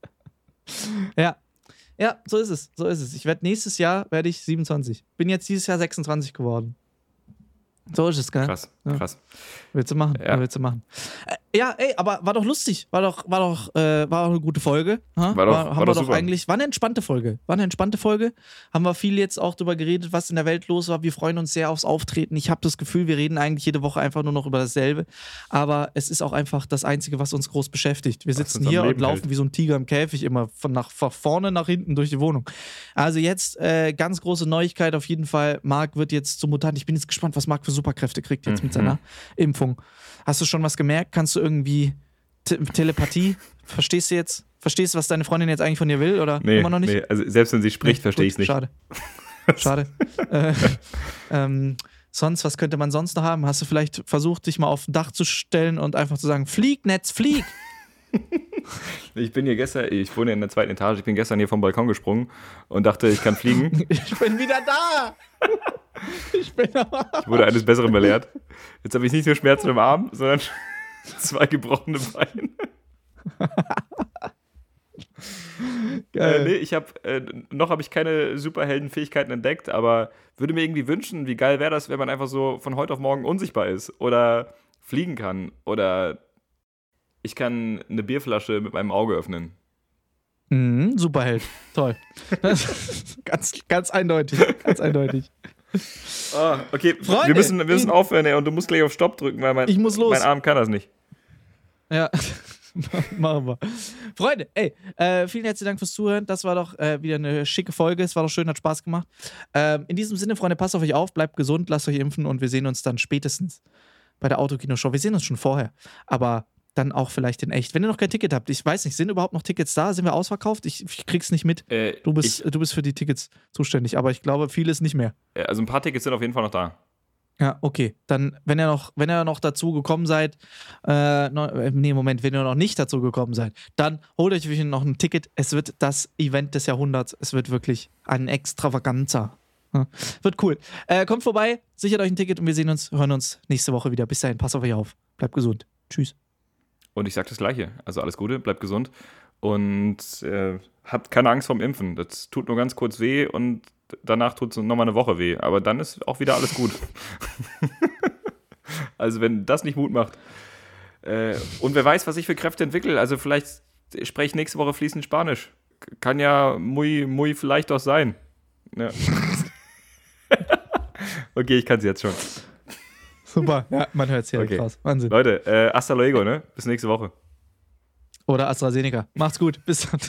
Ja. Ja, so ist es. So ist es. Ich werde nächstes Jahr werde ich 27. Bin jetzt dieses Jahr 26 geworden. So ist es, gell? Krass, Ja. krass. Willst du machen? Ja. Willst du machen? Äh, ja, ey, aber war doch lustig. War doch, war doch, äh, war doch eine gute Folge. Ha? War doch- haben war wir doch super. eigentlich. War eine entspannte Folge. War eine entspannte Folge. Haben wir viel jetzt auch darüber geredet, was in der Welt los war. Wir freuen uns sehr aufs Auftreten. Ich habe das Gefühl, wir reden eigentlich jede Woche einfach nur noch über dasselbe. Aber es ist auch einfach das Einzige, was uns groß beschäftigt. Wir sitzen hier und laufen hält. wie so ein Tiger im Käfig immer von, nach, von vorne nach hinten durch die Wohnung. Also jetzt äh, ganz große Neuigkeit auf jeden Fall. Marc wird jetzt zum Mutant. Ich bin jetzt gespannt, was Marc für Superkräfte kriegt jetzt mit Mhm. seiner Impfung. Hast du schon was gemerkt? Kannst du irgendwie Te Telepathie? Verstehst du jetzt? Verstehst du, was deine Freundin jetzt eigentlich von dir will? Oder Nee, immer noch nicht? nee, also selbst wenn sie spricht, Nee, verstehe ich es nicht. Schade. Schade. äh, ähm, sonst, was könnte man sonst noch haben? Hast du vielleicht versucht, dich mal auf ein Dach zu stellen und einfach zu sagen, flieg, Netz, flieg? Ich bin hier gestern, ich wohne in der zweiten Etage, ich bin gestern hier vom Balkon gesprungen und dachte, ich kann fliegen. Ich bin wieder da! ich bin da. Ich wurde eines Besseren belehrt. Jetzt habe ich nicht nur Schmerzen im Arm, sondern zwei gebrochene Beine. Äh, Geil. nee, ich habe äh, noch habe ich keine Superheldenfähigkeiten entdeckt, aber würde mir irgendwie wünschen, wie geil wäre das, wenn man einfach so von heute auf morgen unsichtbar ist oder fliegen kann oder ich kann eine Bierflasche mit meinem Auge öffnen. Mhm, Superheld. Toll. Ganz, ganz eindeutig. Ganz eindeutig. Ah, okay, Freunde, wir müssen, wir müssen aufhören, ey, und du musst gleich auf Stopp drücken, weil mein, mein Arm kann das nicht. Ja, machen wir. Freunde, ey, äh, vielen herzlichen Dank fürs Zuhören. Das war doch äh, wieder eine schicke Folge. Es war doch schön, hat Spaß gemacht. Ähm, in diesem Sinne, Freunde, passt auf euch auf, bleibt gesund, lasst euch impfen und wir sehen uns dann spätestens bei der Autokino-Show. Wir sehen uns schon vorher, aber dann auch vielleicht in echt. Wenn ihr noch kein Ticket habt, ich weiß nicht, sind überhaupt noch Tickets da? Sind wir ausverkauft? Ich, ich krieg's nicht mit. Äh, Du bist, du bist für die Tickets zuständig, aber ich glaube, vieles nicht mehr. ich, also ein paar Tickets sind auf jeden Fall noch da. Ja, okay. Dann, wenn ihr noch, wenn ihr noch dazu gekommen seid, äh, äh, nee, Moment, wenn ihr noch nicht dazu gekommen seid, dann holt euch noch ein Ticket. Es wird das Event des Jahrhunderts. Es wird wirklich ein Extravaganza. Ja, wird cool. Äh, kommt vorbei, sichert euch ein Ticket und wir sehen uns, hören uns nächste Woche wieder. Bis dahin, passt auf euch auf. Bleibt gesund. Tschüss. Und ich sage das Gleiche. Also alles Gute, bleibt gesund und äh, habt keine Angst vorm Impfen. Das tut nur ganz kurz weh und danach tut es nochmal eine Woche weh. Aber dann ist auch wieder alles gut. also wenn das nicht Mut macht. Äh, und wer weiß, was ich für Kräfte entwickle. Also vielleicht spreche ich nächste Woche fließend Spanisch. Kann ja muy, muy vielleicht auch sein. Ja. okay, ich kann es jetzt schon. Super. Ja, man hört es hier Okay. krass. Wahnsinn. Leute, äh, hasta luego, ne? Bis nächste Woche. Oder AstraZeneca. Macht's gut. Bis dann.